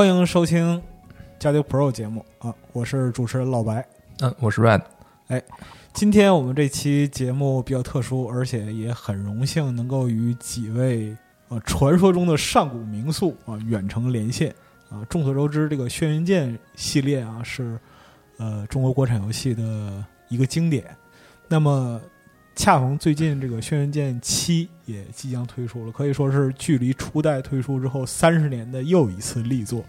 欢迎收听《加丢 Pro》节目啊，我是主持人老白。嗯，我是 Red。哎，今天我们这期节目比较特殊，而且也很荣幸能够与几位呃传说中的上古名宿啊远程连线啊。众所周知，这个《轩辕剑》系列啊是呃中国国产游戏的一个经典。那么恰逢最近这个《轩辕剑七》也即将推出了，可以说是距离初代推出之后三十年的又一次力作。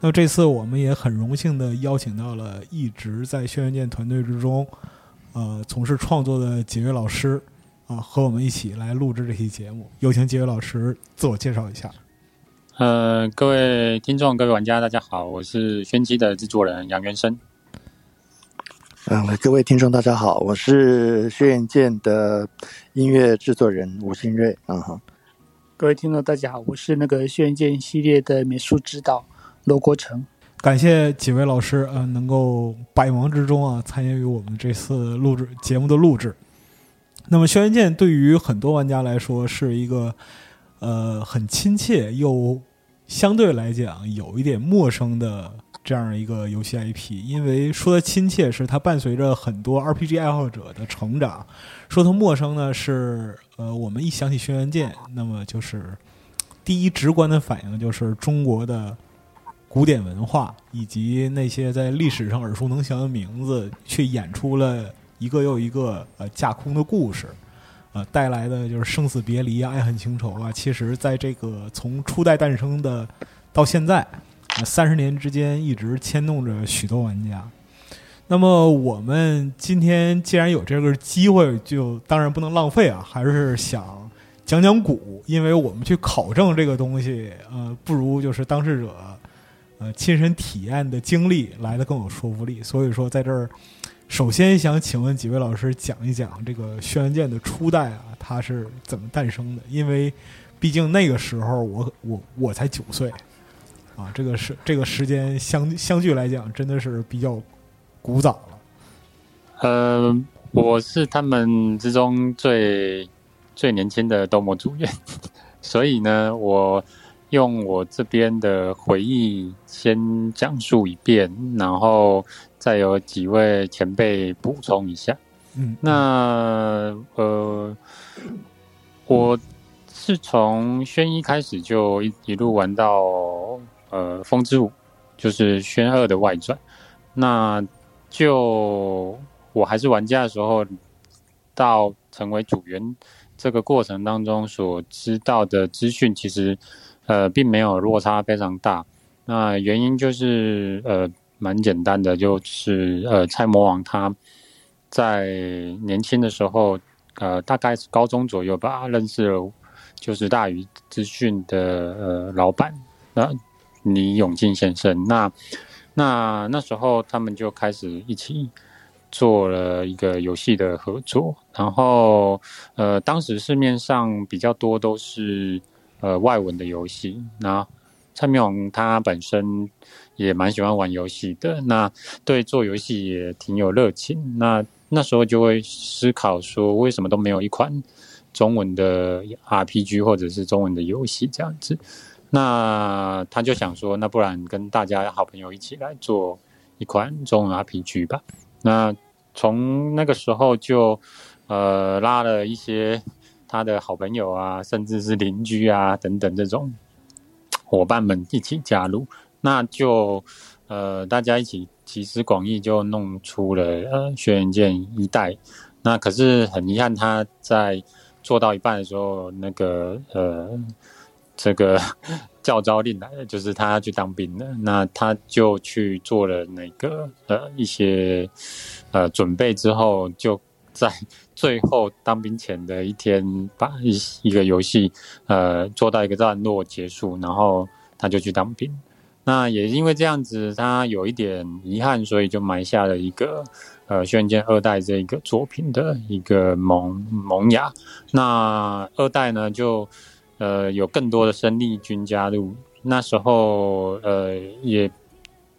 那么这次我们也很荣幸的邀请到了一直在《轩辕剑》团队之中，呃，从事创作的几位老师啊，和我们一起来录制这期节目。有请几位老师自我介绍一下。呃，各位听众、各位玩家，大家好，我是轩机的制作人杨元生。嗯，各位听众，大家好，我是《轩辕剑》的音乐制作人吴新瑞。嗯哼，各位听众，大家好，我是那个《轩辕剑》系列的美术指导罗国成。感谢几位老师，呃，能够百忙之中啊参与我们这次录制节目的录制。那么，《轩辕剑》对于很多玩家来说是一个呃很亲切又相对来讲有一点陌生的。这样一个游戏 IP，因为说它亲切，是它伴随着很多 RPG 爱好者的成长；说它陌生呢，是呃，我们一想起《轩辕剑》，那么就是第一直观的反应就是中国的古典文化以及那些在历史上耳熟能详的名字，却演出了一个又一个呃架空的故事，呃，带来的就是生死别离啊、爱恨情仇啊。其实，在这个从初代诞生的到现在。三十年之间一直牵动着许多玩家。那么我们今天既然有这个机会，就当然不能浪费啊，还是想讲讲古，因为我们去考证这个东西，呃，不如就是当事者呃亲身体验的经历来的更有说服力。所以说，在这儿首先想请问几位老师讲一讲这个《轩辕剑》的初代啊，它是怎么诞生的？因为毕竟那个时候我我我才九岁。啊，这个是这个时间相相距来讲，真的是比较古早了。呃，我是他们之中最最年轻的斗魔组员，所以呢，我用我这边的回忆先讲述一遍，然后再有几位前辈补充一下。嗯，那呃，我是从轩一开始就一一路玩到。呃，风之舞就是宣二的外传。那就我还是玩家的时候，到成为组员这个过程当中所知道的资讯，其实呃并没有落差非常大。那原因就是呃蛮简单的，就是呃蔡魔王他在年轻的时候，呃大概是高中左右吧，认识了就是大宇资讯的呃老板那。李永进先生，那那那时候他们就开始一起做了一个游戏的合作，然后呃，当时市面上比较多都是呃外文的游戏。那蔡明勇他本身也蛮喜欢玩游戏的，那对做游戏也挺有热情。那那时候就会思考说，为什么都没有一款中文的 RPG 或者是中文的游戏这样子？那他就想说，那不然跟大家好朋友一起来做一款中文 RPG 吧。那从那个时候就呃拉了一些他的好朋友啊，甚至是邻居啊等等这种伙伴们一起加入。那就呃大家一起集思广益，就弄出了呃轩辕剑一代。那可是很遗憾，他在做到一半的时候，那个呃。这个 教招令来的，就是他要去当兵的。那他就去做了那个呃一些呃准备之后，就在 最后当兵前的一天，把一一个游戏呃做到一个段落结束，然后他就去当兵。那也因为这样子，他有一点遗憾，所以就埋下了一个呃《轩辕剑二代》这一个作品的一个萌萌芽。那二代呢就。呃，有更多的生力军加入，那时候呃也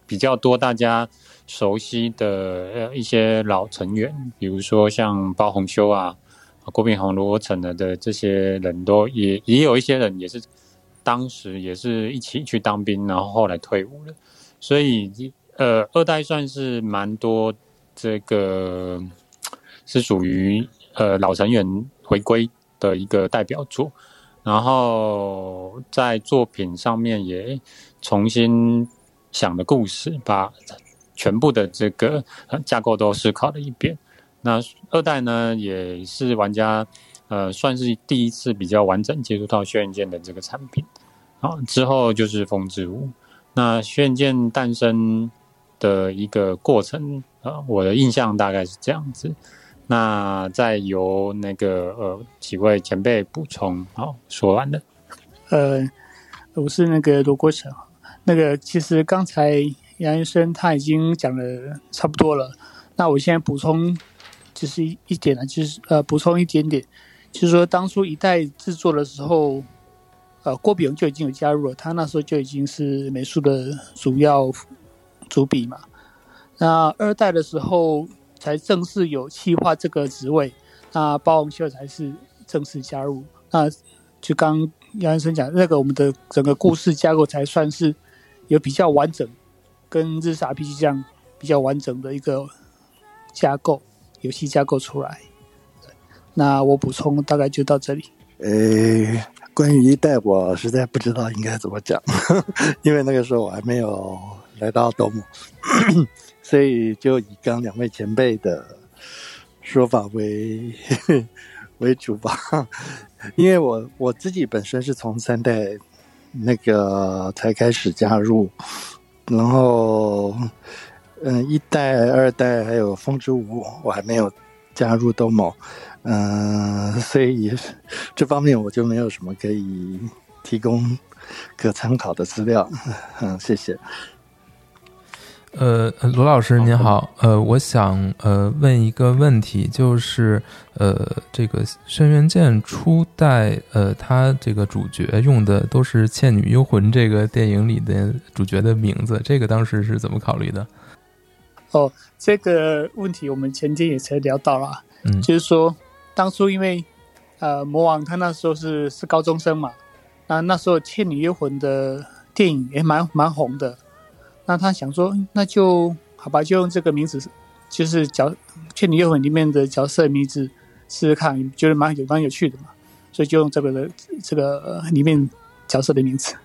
比较多大家熟悉的呃一些老成员，比如说像包红修啊、郭炳宏、罗成的的这些人都也也有一些人也是当时也是一起去当兵，然后后来退伍了，所以呃，二代算是蛮多这个是属于呃老成员回归的一个代表作，然后在作品上面也重新想的故事，把全部的这个架构都思考了一遍。那二代呢，也是玩家。呃，算是第一次比较完整接触到轩辕剑的这个产品，好之后就是风之舞。那轩辕剑诞生的一个过程，呃，我的印象大概是这样子。那再由那个呃几位前辈补充。好，说完了。呃，我是那个罗国成。那个其实刚才杨医生他已经讲的差不多了。那我现在补充就是一点呢，就是呃补充一点点。就是说，当初一代制作的时候，呃，郭炳就已经有加入了，他那时候就已经是美术的主要主笔嘛。那二代的时候才正式有企划这个职位，那包宏秀才是正式加入。那就刚杨先生讲，那个我们的整个故事架构才算是有比较完整，跟日傻 P G 这样比较完整的一个架构，游戏架构出来。那我补充大概就到这里。呃，关于一代，我实在不知道应该怎么讲，因为那个时候我还没有来到斗木，所以就以刚两位前辈的说法为 为主吧。因为我我自己本身是从三代那个才开始加入，然后嗯，一代、二代还有风之舞，我还没有加入东某。嗯，所以这方面我就没有什么可以提供可参考的资料。嗯，谢谢。呃，罗老师您好，呃，我想呃问一个问题，就是呃，这个《轩辕剑》初代，呃，它这个主角用的都是《倩女幽魂》这个电影里的主角的名字，这个当时是怎么考虑的？哦，这个问题我们前天也才聊到了，嗯，就是说。当初因为，呃，魔王他那时候是是高中生嘛，那那时候《倩女幽魂》的电影也蛮蛮红的，那他想说，那就好吧，就用这个名字，就是角《倩女幽魂》里面的角色名字试试看，觉得蛮有蛮有趣的嘛，所以就用这个的这个里面角色的名字。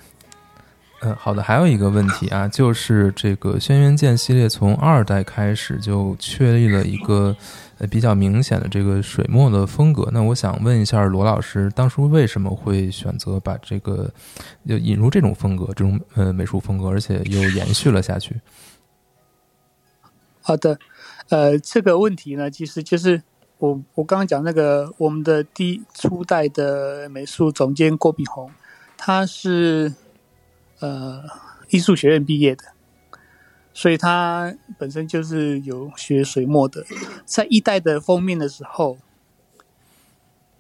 嗯，好的，还有一个问题啊，就是这个《轩辕剑》系列从二代开始就确立了一个。呃，比较明显的这个水墨的风格，那我想问一下罗老师，当初为什么会选择把这个就引入这种风格，这种呃美术风格，而且又延续了下去？好的，呃，这个问题呢，其实就是我我刚刚讲那个我们的第初代的美术总监郭炳宏，他是呃艺术学院毕业的。所以他本身就是有学水墨的，在一代的封面的时候，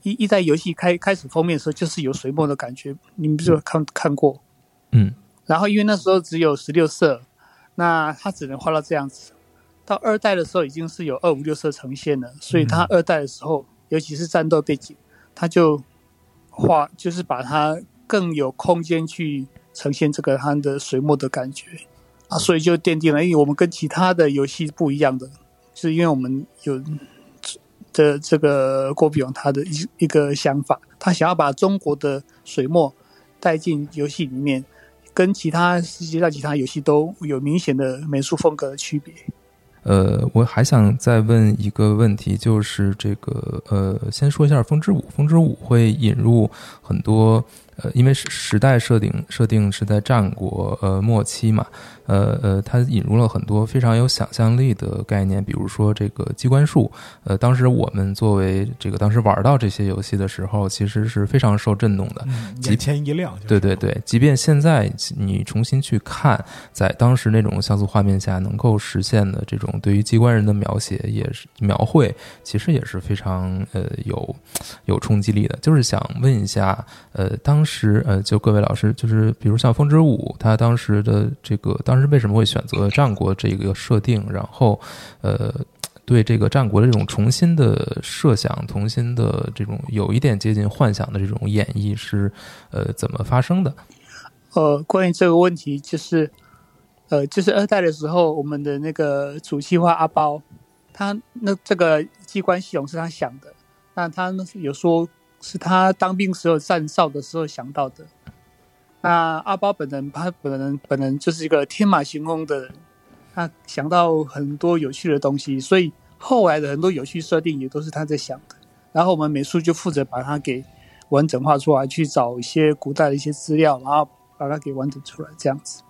一一代游戏开开始封面的时候，就是有水墨的感觉，你们不是看看过？嗯。然后因为那时候只有十六色，那他只能画到这样子。到二代的时候已经是有二五六色呈现了，所以他二代的时候，尤其是战斗背景，他就画就是把它更有空间去呈现这个他的水墨的感觉。啊，所以就奠定了，因为我们跟其他的游戏不一样的，是因为我们有的这个郭比勇他的一一个想法，他想要把中国的水墨带进游戏里面，跟其他世界上其他游戏都有明显的美术风格的区别。呃，我还想再问一个问题，就是这个呃，先说一下《风之舞》，《风之舞》会引入很多。呃，因为时时代设定设定是在战国呃末期嘛，呃呃，它引入了很多非常有想象力的概念，比如说这个机关术。呃，当时我们作为这个当时玩到这些游戏的时候，其实是非常受震动的，眼前一亮。对对对，即便现在你重新去看，在当时那种像素画面下能够实现的这种对于机关人的描写，也是描绘，其实也是非常呃有有冲击力的。就是想问一下，呃，当时呃，就各位老师，就是比如像《风之舞》，他当时的这个当时为什么会选择战国这个设定？然后，呃，对这个战国的这种重新的设想、重新的这种有一点接近幻想的这种演绎是呃怎么发生的？呃，关于这个问题，就是呃，就是二代的时候，我们的那个主计划阿包，他那这个机关系统是他想的，那他有说是他当兵时候站哨的时候想到的。那阿包本人，他本人本人就是一个天马行空的人，他想到很多有趣的东西，所以后来的很多有趣设定也都是他在想的。然后我们美术就负责把它给完整化出来，去找一些古代的一些资料，然后把它给完整出来，这样子。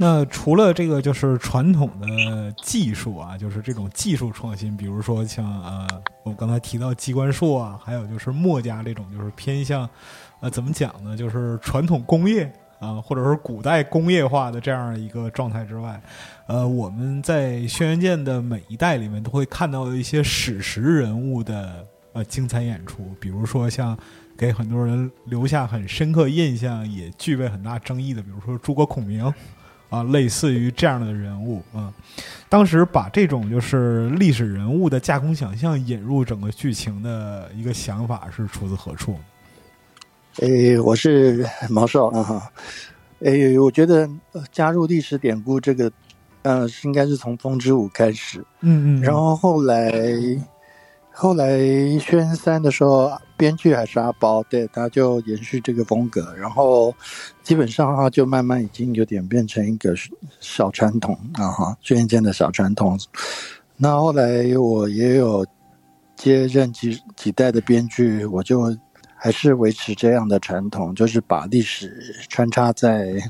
那除了这个，就是传统的技术啊，就是这种技术创新，比如说像呃，我刚才提到机关术啊，还有就是墨家这种，就是偏向。呃，怎么讲呢？就是传统工业啊，或者说古代工业化的这样一个状态之外，呃，我们在《轩辕剑》的每一代里面都会看到一些史实人物的呃精彩演出，比如说像给很多人留下很深刻印象，也具备很大争议的，比如说诸葛孔明啊，类似于这样的人物啊。当时把这种就是历史人物的架空想象引入整个剧情的一个想法是出自何处？诶，我是毛少啊哈。诶，我觉得加入历史典故这个，呃，应该是从《风之舞》开始。嗯嗯。然后后来，后来《宣三》的时候，编剧还是阿包，对，他就延续这个风格。然后基本上哈，就慢慢已经有点变成一个小传统啊哈，《轩辕剑》的小传统。那后来我也有接任几几代的编剧，我就。还是维持这样的传统，就是把历史穿插在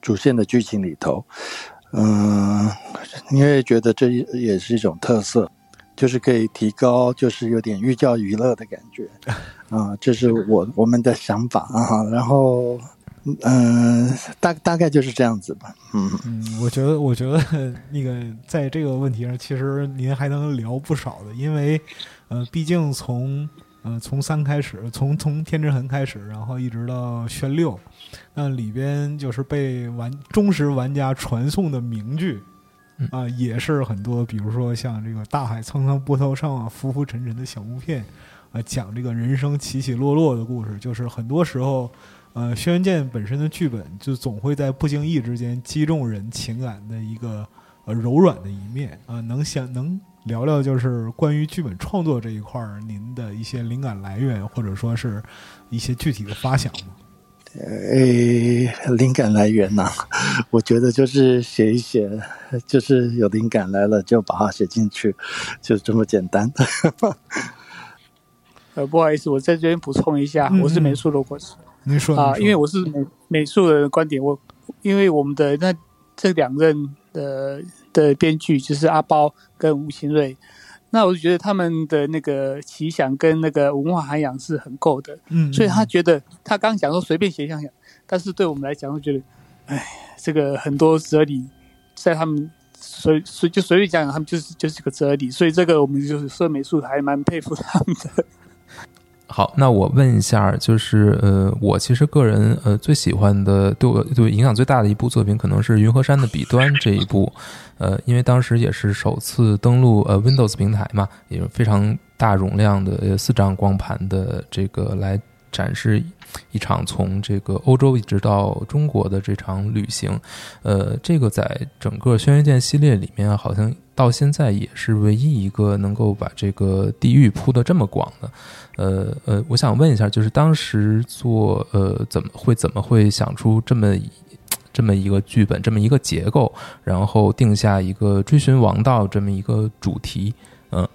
主线的剧情里头。嗯，因为觉得这也是一种特色，就是可以提高，就是有点寓教于乐的感觉。啊，这是我我们的想法啊。然后，嗯，大大概就是这样子吧。嗯嗯，我觉得，我觉得 那个在这个问题上，其实您还能聊不少的，因为，呃，毕竟从。呃，从三开始，从从天之痕开始，然后一直到宣六，那里边就是被玩忠实玩家传颂的名句，啊，也是很多，比如说像这个大海苍苍波涛上啊，浮浮沉沉的小木片，啊，讲这个人生起起落落的故事，就是很多时候，呃，轩辕剑本身的剧本就总会在不经意之间击中人情感的一个呃柔软的一面啊，能想能。聊聊就是关于剧本创作这一块儿，您的一些灵感来源，或者说是一些具体的发想吗？呃，灵感来源呐，我觉得就是写一写，就是有灵感来了就把它写进去，就这么简单。呃，不好意思，我在这边补充一下，我是美术的博士。您说啊，因为我是美美术的观点，我因为我们的那这两任的。的编剧就是阿包跟吴新瑞，那我就觉得他们的那个奇想跟那个文化涵养是很够的，嗯，所以他觉得他刚讲说随便写想想，但是对我们来讲，我觉得，哎，这个很多哲理在他们随随就随便讲讲，他们就是就是个哲理，所以这个我们就是说美术还蛮佩服他们的。好，那我问一下，就是呃，我其实个人呃最喜欢的，对我对我影响最大的一部作品，可能是《云和山的彼端》这一部，呃，因为当时也是首次登陆呃 Windows 平台嘛，也是非常大容量的四张光盘的这个来展示一场从这个欧洲一直到中国的这场旅行，呃，这个在整个《轩辕剑》系列里面，好像到现在也是唯一一个能够把这个地域铺的这么广的。呃呃，我想问一下，就是当时做呃怎么会怎么会想出这么这么一个剧本，这么一个结构，然后定下一个追寻王道这么一个主题？嗯，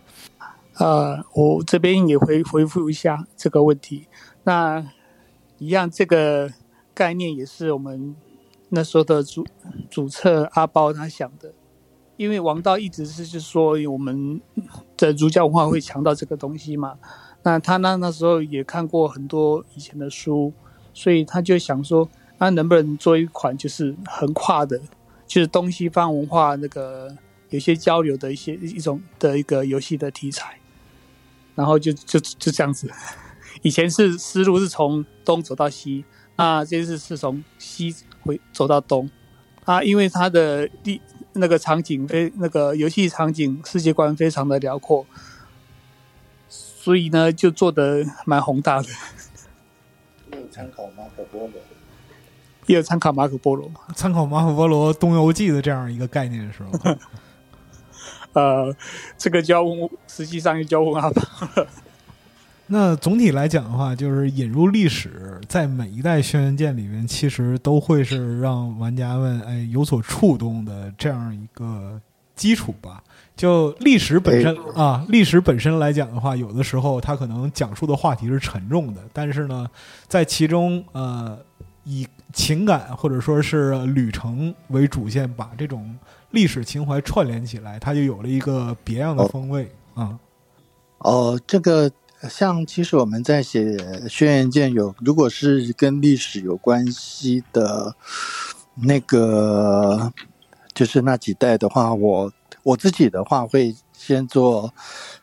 呃，我这边也回回复一下这个问题。那一样，这个概念也是我们那时候的主主策阿包他想的，因为王道一直是就说我们的儒家文化会强调这个东西嘛。那他那那时候也看过很多以前的书，所以他就想说，那能不能做一款就是横跨的，就是东西方文化那个有些交流的一些一种的一个游戏的题材，然后就就就这样子。以前是思路是从东走到西，那这次是从西回走到东，啊，因为它的地那个场景非那个游戏场景世界观非常的辽阔，所以呢就做的蛮宏大的。有参考马可波罗，也有参考马可波罗，参考马可波罗《东游记》的这样一个概念是吧？呃，这个就要问，实际上就交问阿胖了。那总体来讲的话，就是引入历史，在每一代轩辕剑里面，其实都会是让玩家们哎有所触动的这样一个基础吧。就历史本身啊，历史本身来讲的话，有的时候它可能讲述的话题是沉重的，但是呢，在其中呃以情感或者说是旅程为主线，把这种历史情怀串联起来，它就有了一个别样的风味啊。哦，这个像其实我们在写《轩辕剑》有，如果是跟历史有关系的，那个就是那几代的话，我我自己的话会先做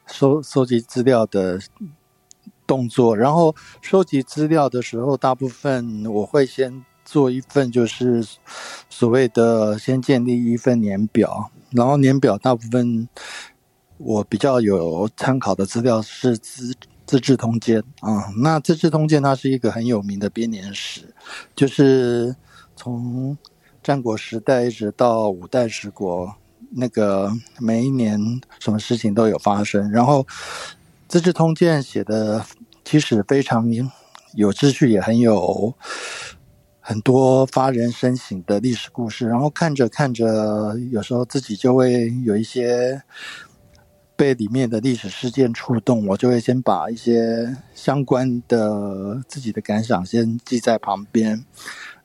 收收集资料的动作，然后收集资料的时候，大部分我会先做一份就是所谓的先建立一份年表，然后年表大部分。我比较有参考的资料是《资资治通鉴》啊，那《资治通鉴》它是一个很有名的编年史，就是从战国时代一直到五代十国，那个每一年什么事情都有发生。然后《资治通鉴》写的其实非常有秩序，也很有很多发人深省的历史故事。然后看着看着，有时候自己就会有一些。被里面的历史事件触动，我就会先把一些相关的自己的感想先记在旁边，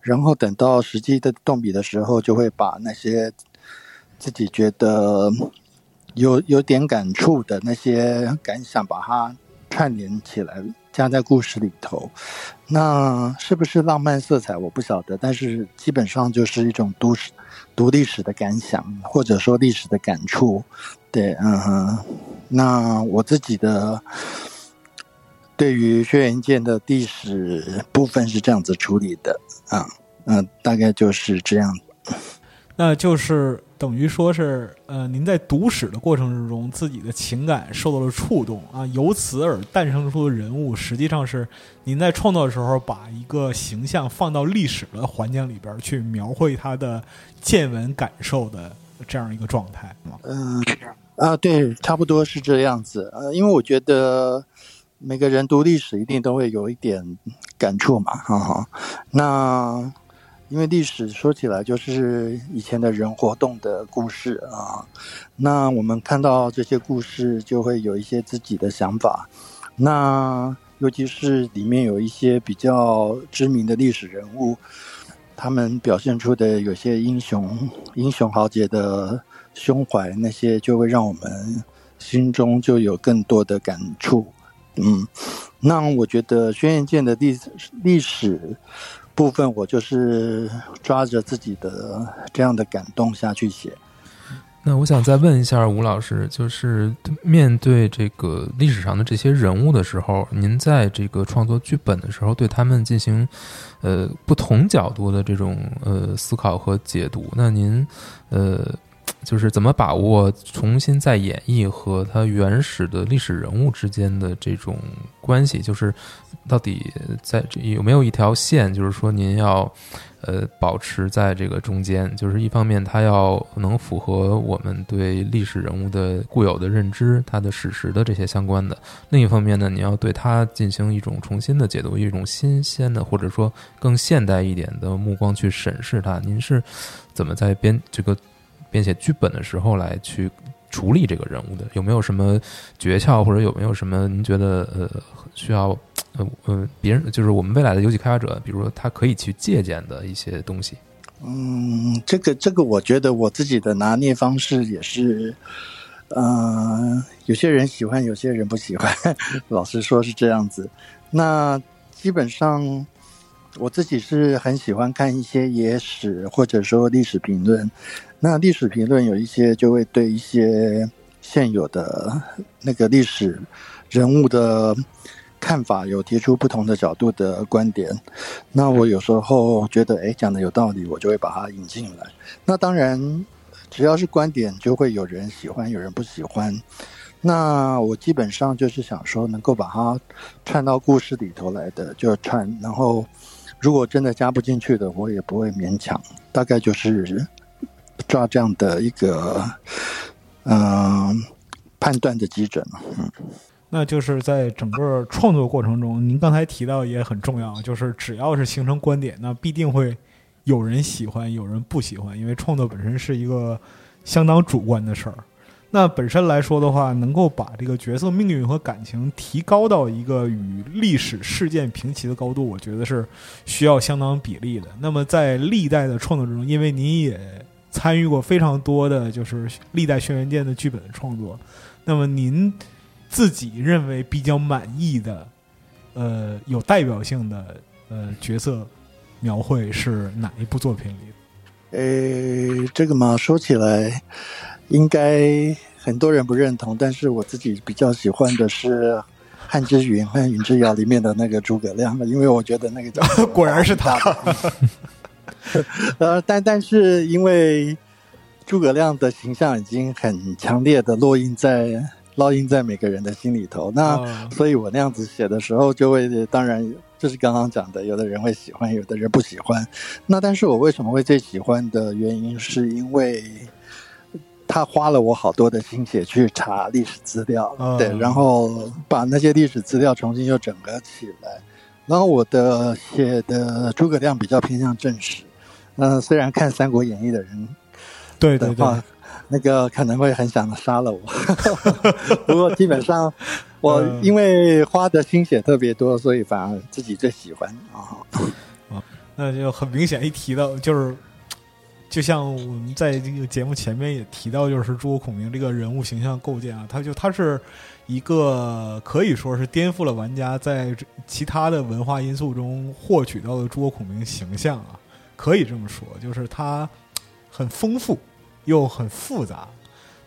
然后等到实际的动笔的时候，就会把那些自己觉得有有点感触的那些感想，把它串联起来，加在故事里头。那是不是浪漫色彩，我不晓得，但是基本上就是一种都市读历史的感想，或者说历史的感触。对，嗯哼，那我自己的对于轩辕剑的历史部分是这样子处理的啊，嗯，大概就是这样。那就是等于说是，呃，您在读史的过程之中，自己的情感受到了触动啊，由此而诞生出的人物，实际上是您在创作的时候，把一个形象放到历史的环境里边去描绘他的见闻感受的。这样一个状态嗯啊，对，差不多是这样子。呃，因为我觉得每个人读历史一定都会有一点感触嘛，哈哈。那因为历史说起来就是以前的人活动的故事啊。那我们看到这些故事，就会有一些自己的想法。那尤其是里面有一些比较知名的历史人物。他们表现出的有些英雄、英雄豪杰的胸怀，那些就会让我们心中就有更多的感触。嗯，那我觉得《轩辕剑》的历历史部分，我就是抓着自己的这样的感动下去写。那我想再问一下吴老师，就是面对这个历史上的这些人物的时候，您在这个创作剧本的时候，对他们进行呃不同角度的这种呃思考和解读，那您呃就是怎么把握重新再演绎和他原始的历史人物之间的这种关系？就是到底在这有没有一条线？就是说您要。呃，保持在这个中间，就是一方面，它要能符合我们对历史人物的固有的认知，它的史实的这些相关的；另一方面呢，你要对它进行一种重新的解读，一种新鲜的或者说更现代一点的目光去审视它。您是怎么在编这个编写剧本的时候来去处理这个人物的？有没有什么诀窍，或者有没有什么您觉得呃需要？呃呃，别人就是我们未来的游戏开发者，比如说他可以去借鉴的一些东西。嗯，这个这个，我觉得我自己的拿捏方式也是，呃，有些人喜欢，有些人不喜欢。老实说，是这样子。那基本上我自己是很喜欢看一些野史或者说历史评论。那历史评论有一些就会对一些现有的那个历史人物的。看法有提出不同的角度的观点，那我有时候觉得，哎，讲的有道理，我就会把它引进来。那当然，只要是观点，就会有人喜欢，有人不喜欢。那我基本上就是想说，能够把它串到故事里头来的就串，然后如果真的加不进去的，我也不会勉强。大概就是抓这样的一个嗯、判断的基准了。嗯，那就是在整个创作过程中，您刚才提到也很重要，就是只要是形成观点，那必定会有人喜欢，有人不喜欢，因为创作本身是一个相当主观的事儿。那本身来说的话，能够把这个角色命运和感情提高到一个与历史事件平齐的高度，我觉得是需要相当比例的。那么在历代的创作之中，因为您也参与过非常多的就是历代轩辕剑的剧本的创作，那么您自己认为比较满意的，呃，有代表性的呃角色描绘是哪一部作品里？呃，这个嘛，说起来应该很多人不认同，但是我自己比较喜欢的是《汉之云》和《云之遥》里面的那个诸葛亮，因为我觉得那个叫 果然是他。呃，但但是因为诸葛亮的形象已经很强烈的烙印在烙印在每个人的心里头，那、哦所以我那样子写的时候，就会当然就是刚刚讲的，有的人会喜欢，有的人不喜欢。那但是我为什么会最喜欢的原因，是因为他花了我好多的心血去查历史资料，嗯对，然后把那些历史资料重新又整合起来。然后我的写的诸葛亮比较偏向正史，嗯、虽然看《三国演义》的人对对对，的话，那个可能会很想杀了我。不过基本上，我嗯因为花的心血特别多，所以反而自己最喜欢啊啊。那就很明显一提到就是。就像我们在这个节目前面也提到，就是诸葛孔明这个人物形象构建啊，他就他是一个可以说是颠覆了玩家在其他的文化因素中获取到的诸葛孔明形象啊，可以这么说，就是他很丰富又很复杂。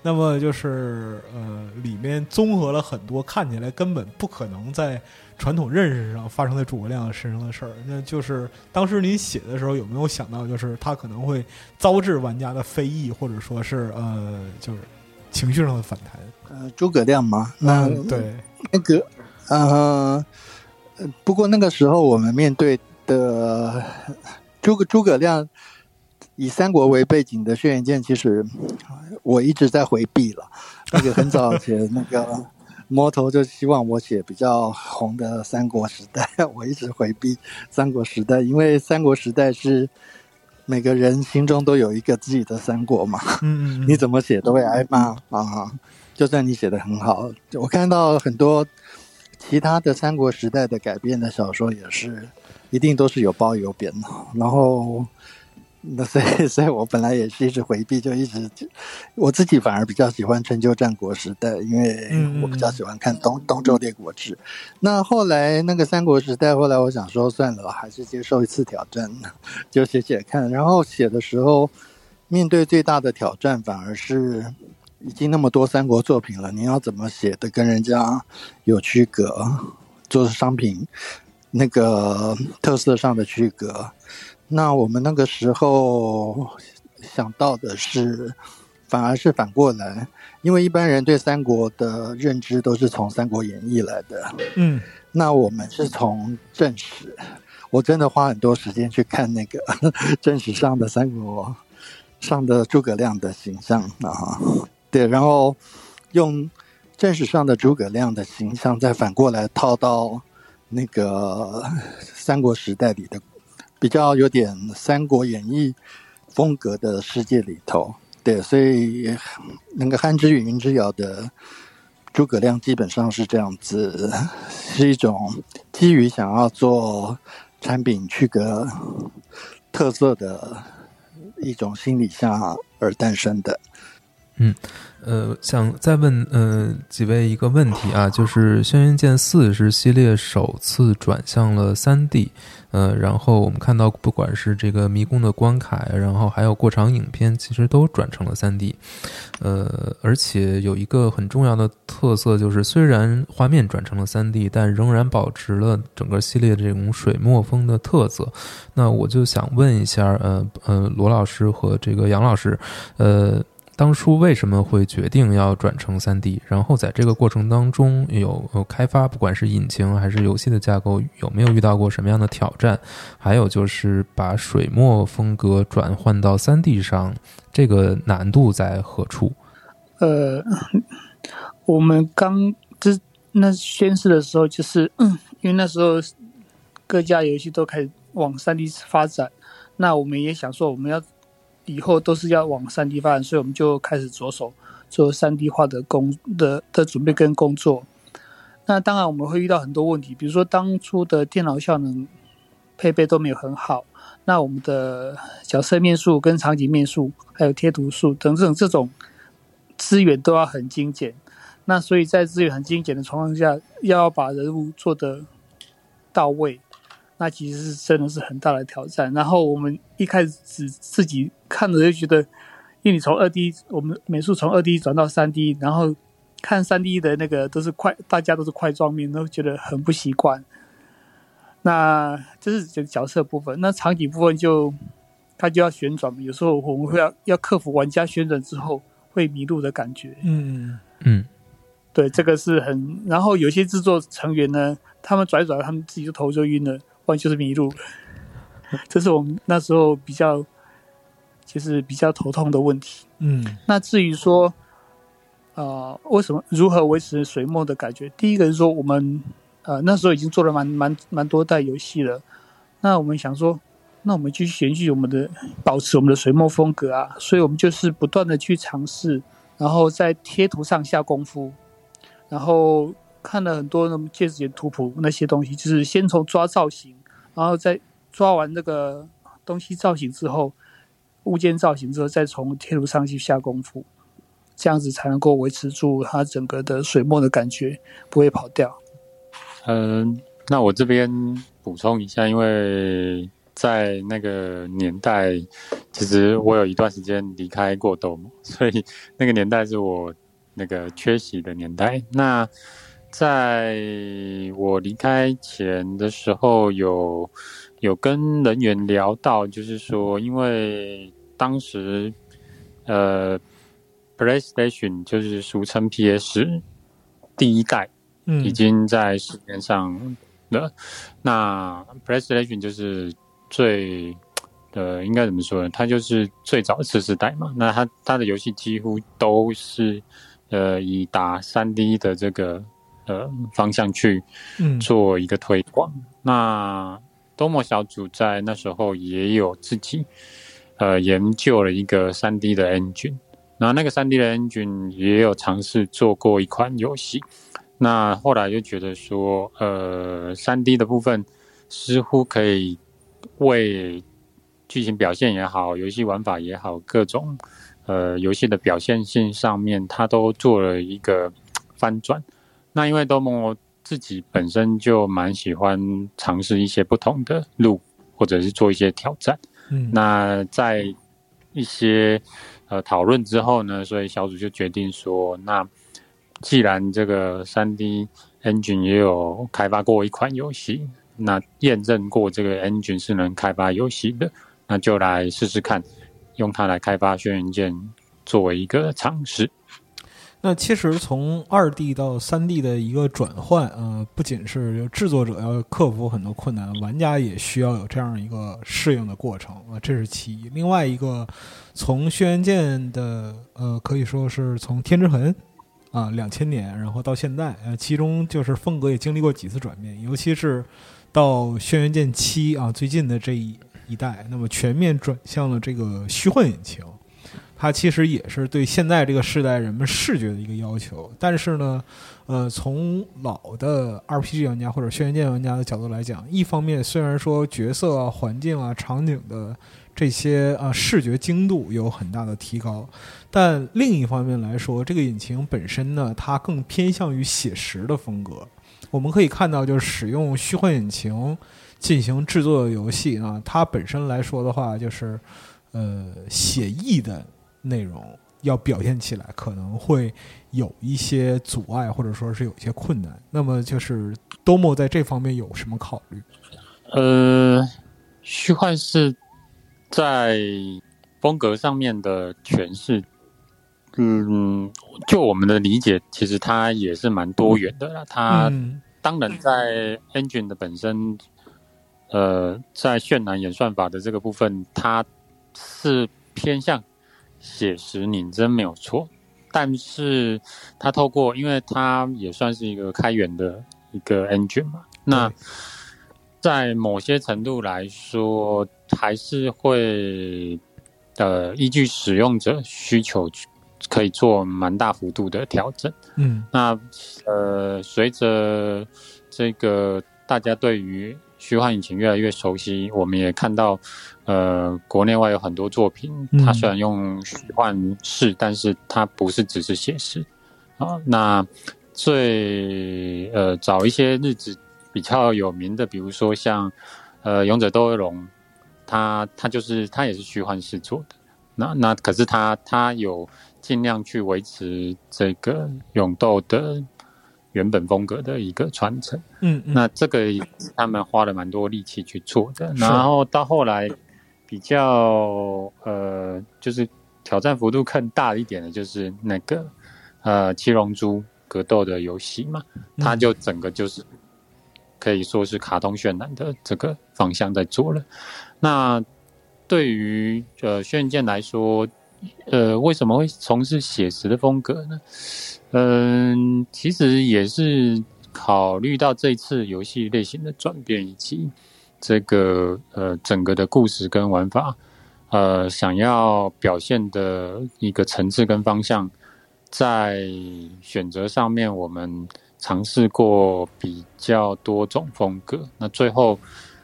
那么就是呃，里面综合了很多看起来根本不可能在传统认识上发生在诸葛亮身上的事儿。那就是当时您写的时候，有没有想到，就是他可能会遭致玩家的非议，或者说是呃，就是情绪上的反弹？呃，诸葛亮嘛，那、嗯，对，那个，呃，呃不过那个时候我们面对的诸葛诸葛亮以三国为背景的轩辕剑，其实我一直在回避了。那个很早前那个 魔头就希望我写比较红的三国时代，我一直回避三国时代，因为三国时代是每个人心中都有一个自己的三国嘛。嗯嗯，你怎么写都会挨骂啊！就算你写的很好，我看到很多其他的三国时代的改编的小说也是，一定都是有褒有贬的。然后，那 所以，所以我本来也是一直回避，就一直我自己反而比较喜欢春秋战国时代，因为我比较喜欢看东东周列国志。那后来那个三国时代，后来我想说算了，还是接受一次挑战，就写写看。然后写的时候，面对最大的挑战，反而是已经那么多三国作品了，你要怎么写的跟人家有区隔，就是商品那个特色上的区隔。那我们那个时候想到的是，反而是反过来，因为一般人对三国的认知都是从《三国演义》来的，嗯。那我们是从正史，我真的花很多时间去看那个 正史上的三国上的诸葛亮的形象啊，对，然后用正史上的诸葛亮的形象再反过来套到那个三国时代里的比较有点《三国演义》风格的世界里头，对，所以那个汉之云云之遥的诸葛亮基本上是这样子，是一种基于想要做产品区隔特色的一种心理下而诞生的。嗯呃，想再问呃几位一个问题啊，就是《轩辕剑四》是系列首次转向了三 D，呃，然后我们看到不管是这个迷宫的关卡，然后还有过场影片，其实都转成了三 D，呃，而且有一个很重要的特色就是，虽然画面转成了三 D，但仍然保持了整个系列这种水墨风的特色。那我就想问一下，呃呃，罗老师和这个杨老师，呃。当初为什么会决定要转成三 D？然后在这个过程当中有有开发，不管是引擎还是游戏的架构，有没有遇到过什么样的挑战？还有就是把水墨风格转换到三 D 上，这个难度在何处？呃，我们刚这那宣誓的时候，就是、嗯、因为那时候各家游戏都开始往三 D 发展，那我们也想说我们要以后都是要往三 D 发展，所以我们就开始着手做三 D 化的工的的准备跟工作。那当然我们会遇到很多问题，比如说当初的电脑效能配备都没有很好，那我们的角色面数跟场景面数，还有贴图数等等这种资源都要很精简。那所以在资源很精简的情况下，要把人物做得到位，那其实是真的是很大的挑战。然后我们一开始只自己看着就觉得，因为你从二 D 我们美术从二 D 转到三 D，然后看三 D 的那个都是快，大家都是块状面，都觉得很不习惯。那这是这个角色部分，那场景部分就它就要旋转嘛，有时候我们会要要克服玩家旋转之后会迷路的感觉。嗯嗯对，这个是很。然后有些制作成员呢，他们转一转，他们自己就头就晕了，不然就是迷路了。这是我们那时候比较，就是比较头痛的问题。嗯那至于说，呃，为什么如何维持水墨的感觉？第一个是说，我们呃那时候已经做了蛮蛮蛮多代游戏了，那我们想说，那我们继续延续我们的，保持我们的水墨风格啊，所以我们就是不断的去尝试，然后在贴图上下功夫，然后看了很多那种戒指图谱那些东西，就是先从抓造型，然后再抓完这个东西造型之后，物件造型之后，再从贴图上去下功夫，这样子才能够维持住它整个的水墨的感觉，不会跑掉。嗯、那我这边补充一下，因为在那个年代，其实我有一段时间离开过斗，所以那个年代是我那个缺席的年代。那在我离开前的时候有，有跟人员聊到，就是说，因为当时呃，PlayStation 就是俗称 PS 第一代。嗯，已经在市面上了。那 PlayStation 就是最呃，应该怎么说呢？它就是最早次世代嘛。那它它的游戏几乎都是呃以打三 D 的这个呃方向去嗯做一个推广。那多模小组在那时候也有自己呃研究了一个三 D 的 engine，然后那个三 D 的 engine 也有尝试做过一款游戏。那后来就觉得说，呃，三 D 的部分似乎可以为剧情表现也好，游戏玩法也好，各种呃游戏的表现性上面，它都做了一个翻转。那因为多摩自己本身就蛮喜欢尝试一些不同的路，或者是做一些挑战。嗯那在一些呃讨论之后呢，所以小组就决定说，那既然这个三 D engine 也有开发过一款游戏，那验证过这个 engine 是能开发游戏的，那就来试试看，用它来开发轩辕剑作为一个尝试。那其实从二 D 到三 D 的一个转换，呃，不仅是制作者要克服很多困难，玩家也需要有这样一个适应的过程啊、这是其一。另外一个，从轩辕剑的呃，可以说是从天之痕啊，两千年，然后到现在，呃，其中就是风格也经历过几次转变，尤其是到轩辕剑七啊，最近的这一一代，那么全面转向了这个虚幻引擎。它其实也是对现在这个时代人们视觉的一个要求。但是呢，呃，从老的 RPG 玩家或者轩辕剑玩家的角度来讲，一方面虽然说角色啊、环境啊、场景的这些啊视觉精度有很大的提高，但另一方面来说，这个引擎本身呢，它更偏向于写实的风格。我们可以看到，就是使用虚幻引擎进行制作的游戏啊，它本身来说的话，就是呃写意的内容要表现起来可能会有一些阻碍，或者说是有一些困难。那么就是多莫在这方面有什么考虑？呃，虚幻是在风格上面的诠释，嗯，就我们的理解，其实它也是蛮多元的啦。它嗯当然在 engine 的本身，呃，在渲染演算法的这个部分，它是偏向写实拟真没有错，但是它透过，因为它也算是一个开源的一个 engine 嘛，那在某些程度来说，还是会呃依据使用者需求去可以做蛮大幅度的调整。嗯。那呃，随着这个大家对于虚幻引擎越来越熟悉，我们也看到，呃，国内外有很多作品，嗯它虽然用虚幻式，但是它不是只是写实啊。那最呃早一些日子比较有名的，比如说像呃勇者斗恶龙，它它就是它也是虚幻式做的。那那可是它它有尽量去维持这个勇斗的原本风格的一个传承。嗯嗯，那这个他们花了蛮多力气去做的。然后到后来比较呃，就是挑战幅度更大一点的，就是那个呃七龙珠格斗的游戏嘛，嗯它就整个就是可以说是卡通渲染的这个方向在做了。那对于呃轩辕剑来说，呃，为什么会从事写实的风格呢？嗯，其实也是考虑到这次游戏类型的转变，以及这个呃整个的故事跟玩法，呃，想要表现的一个层次跟方向，在选择上面，我们尝试过比较多种风格，那最后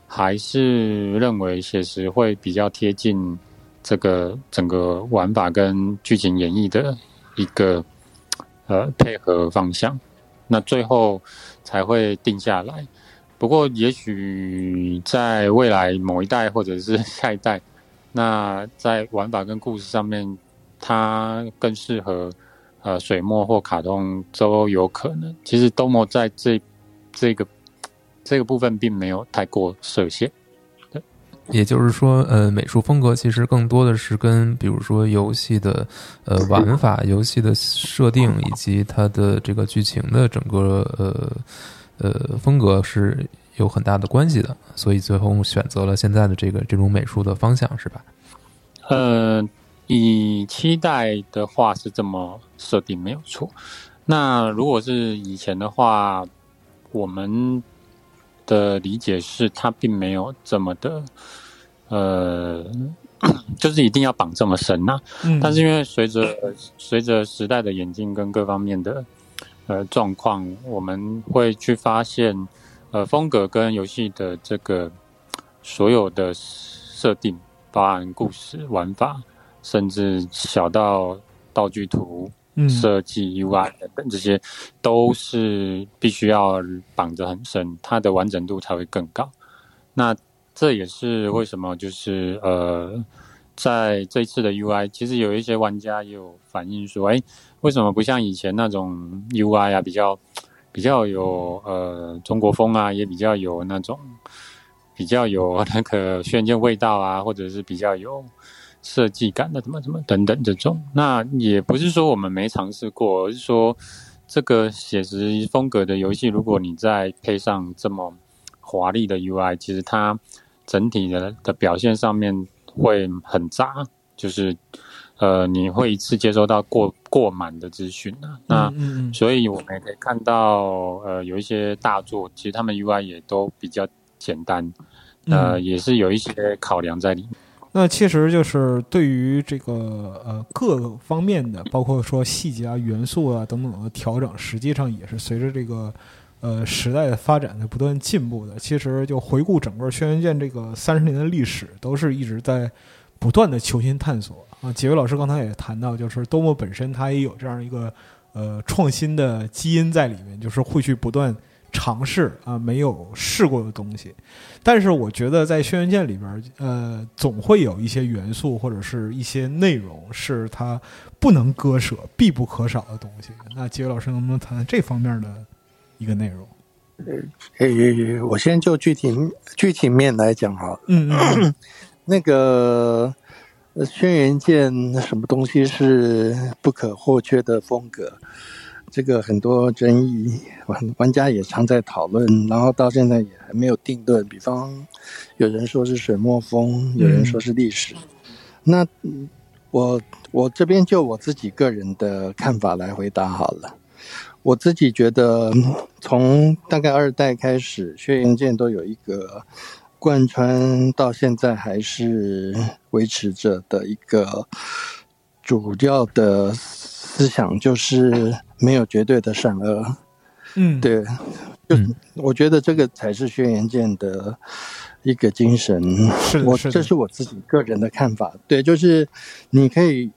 还是认为写实会比较贴近这个整个玩法跟剧情演绎的一个呃配合方向，那最后才会定下来。不过，也许在未来某一代或者是 下一代，那在玩法跟故事上面，它更适合呃水墨或卡通都有可能。其实东莫在这这个这个部分并没有太过设限。也就是说，呃，美术风格其实更多的是跟比如说游戏的呃玩法、游戏的设定以及它的这个剧情的整个呃呃风格是有很大的关系的，所以最后选择了现在的这个这种美术的方向，是吧？呃，以期待的话是这么设定没有错。那如果是以前的话，我们的理解是它并没有这么的，呃，就是一定要绑这么深。呐、嗯，但是因为随着随着时代的演进跟各方面的呃状况，我们会去发现，呃，风格跟游戏的这个所有的设定，包含故事、玩法，甚至小到道具图、嗯设计、UI 等等这些，都是必须要绑得很深，它的完整度才会更高。那这也是为什么就是呃，在这次的 UI，其实有一些玩家也有反映说，哎，为什么不像以前那种 UI 啊，比较比较有呃中国风啊，也比较有那种比较有那个轩辕剑味道啊，或者是比较有设计感的，怎么怎么等等这种。那也不是说我们没尝试过，而是说这个写实风格的游戏，如果你再配上这么华丽的 UI，其实它整体的的表现上面会很渣，就是呃你会一次接收到过过满的资讯啊。那嗯嗯嗯所以我们也可以看到，呃，有一些大作，其实他们 UI 也都比较简单，呃，嗯也是有一些考量在里面。那其实就是对于这个呃各个方面的，包括说细节啊、元素啊等等的调整，实际上也是随着这个呃时代的发展在不断进步的。其实就回顾整个轩辕剑这个三十年的历史，都是一直在不断的求新探索啊。几位老师刚才也谈到，就是多么本身它也有这样一个呃创新的基因在里面，就是会去不断尝试啊没有试过的东西。但是我觉得在轩辕剑里边，呃，总会有一些元素或者是一些内容是它不能割舍、必不可少的东西。那几位老师能不能谈谈这方面的一个内容？诶，我先就具体具体面来讲哈，嗯嗯 那个呃轩辕剑什么东西是不可或缺的风格？这个很多争议，玩玩家也常在讨论，然后到现在也还没有定论。比方，有人说是水墨风，有人说是历史。那我我这边就我自己个人的看法来回答好了。我自己觉得，从大概二代开始，轩辕剑都有一个贯穿到现在还是维持着的一个主要的思想，就是没有绝对的善恶。嗯，对，就我觉得这个才是轩辕剑的一个精神。是的是的这是我自己个人的看法。对，就是你可以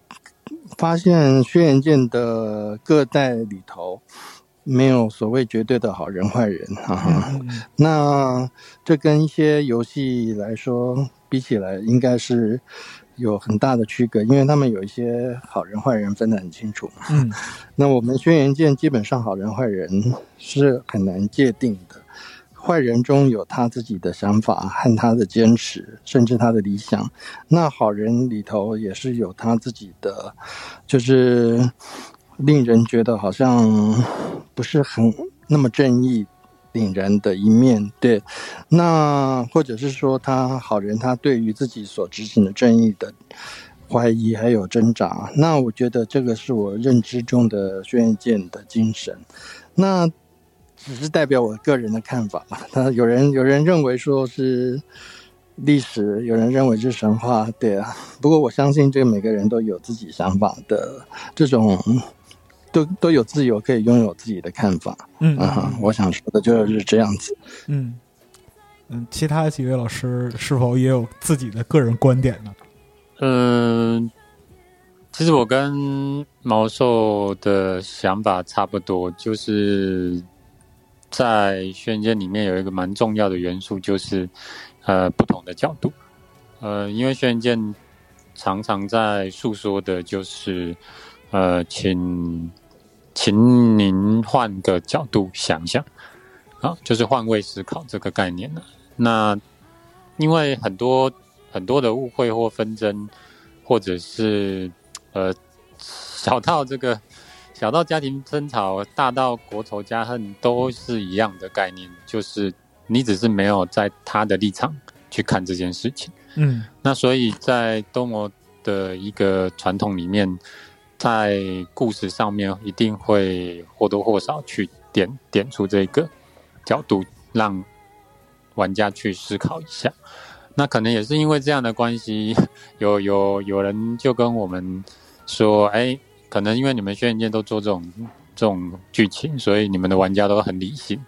发现轩辕剑的各代里头没有所谓绝对的好人坏人啊。嗯嗯那这跟一些游戏来说比起来，应该是有很大的区隔，因为他们有一些好人坏人分得很清楚。嗯 那我们轩辕剑基本上好人坏人是很难界定的，坏人中有他自己的想法和他的坚持，甚至他的理想。那好人里头也是有他自己的，就是令人觉得好像不是很那么正义凛然的一面。对，那或者是说他好人，他对于自己所执行的正义的怀疑还有挣扎。那我觉得这个是我认知中的轩辕剑的精神。那只是代表我个人的看法吧。他有人有人认为说是历史，有人认为是神话，对啊。不过我相信这每个人都有自己想法的这种。都都有自由，可以拥有自己的看法。嗯啊，我想说的就是这样子。嗯嗯，其他几位老师是否也有自己的个人观点呢？嗯，其实我跟毛寿的想法差不多，就是在轩辕剑里面有一个蛮重要的元素，就是呃不同的角度。呃，因为轩辕剑常常在诉说的就是呃，请请您换个角度想想，啊，就是换位思考这个概念呢。那因为很多很多的误会或纷争，或者是呃小到这个小到家庭争吵，大到国仇家恨，都是一样的概念，就是你只是没有在他的立场去看这件事情。嗯那所以在多摩的一个传统里面，在故事上面一定会或多或少去点点出这个角度，让玩家去思考一下。那可能也是因为这样的关系，有有有人就跟我们说，哎，可能因为你们轩辕剑都做这种这种剧情，所以你们的玩家都很理性。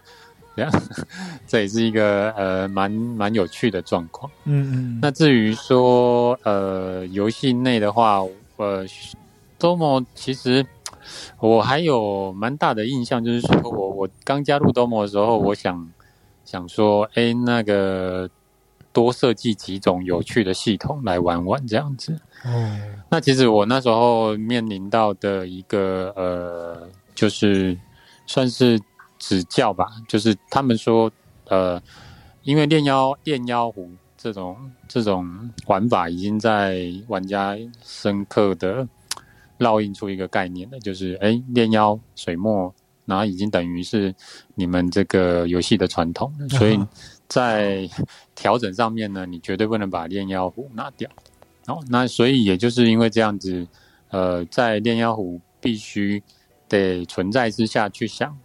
这样，这也是一个呃蛮蛮有趣的状况。嗯嗯，那至于说呃游戏内的话，呃，Domo 其实我还有蛮大的印象，就是说我我刚加入 Domo 的时候，我想想说，哎，那个多设计几种有趣的系统来玩玩这样子。嗯，那其实我那时候面临到的一个呃，就是算是指教吧，就是他们说呃，因为炼妖炼妖壶这种这种玩法已经在玩家深刻的烙印出一个概念的，就是哎炼妖水墨，然后已经等于是你们这个游戏的传统了，所以在调整上面呢，你绝对不能把炼妖壶拿掉。哦，那所以也就是因为这样子，呃，在炼妖壶必须得存在之下去想，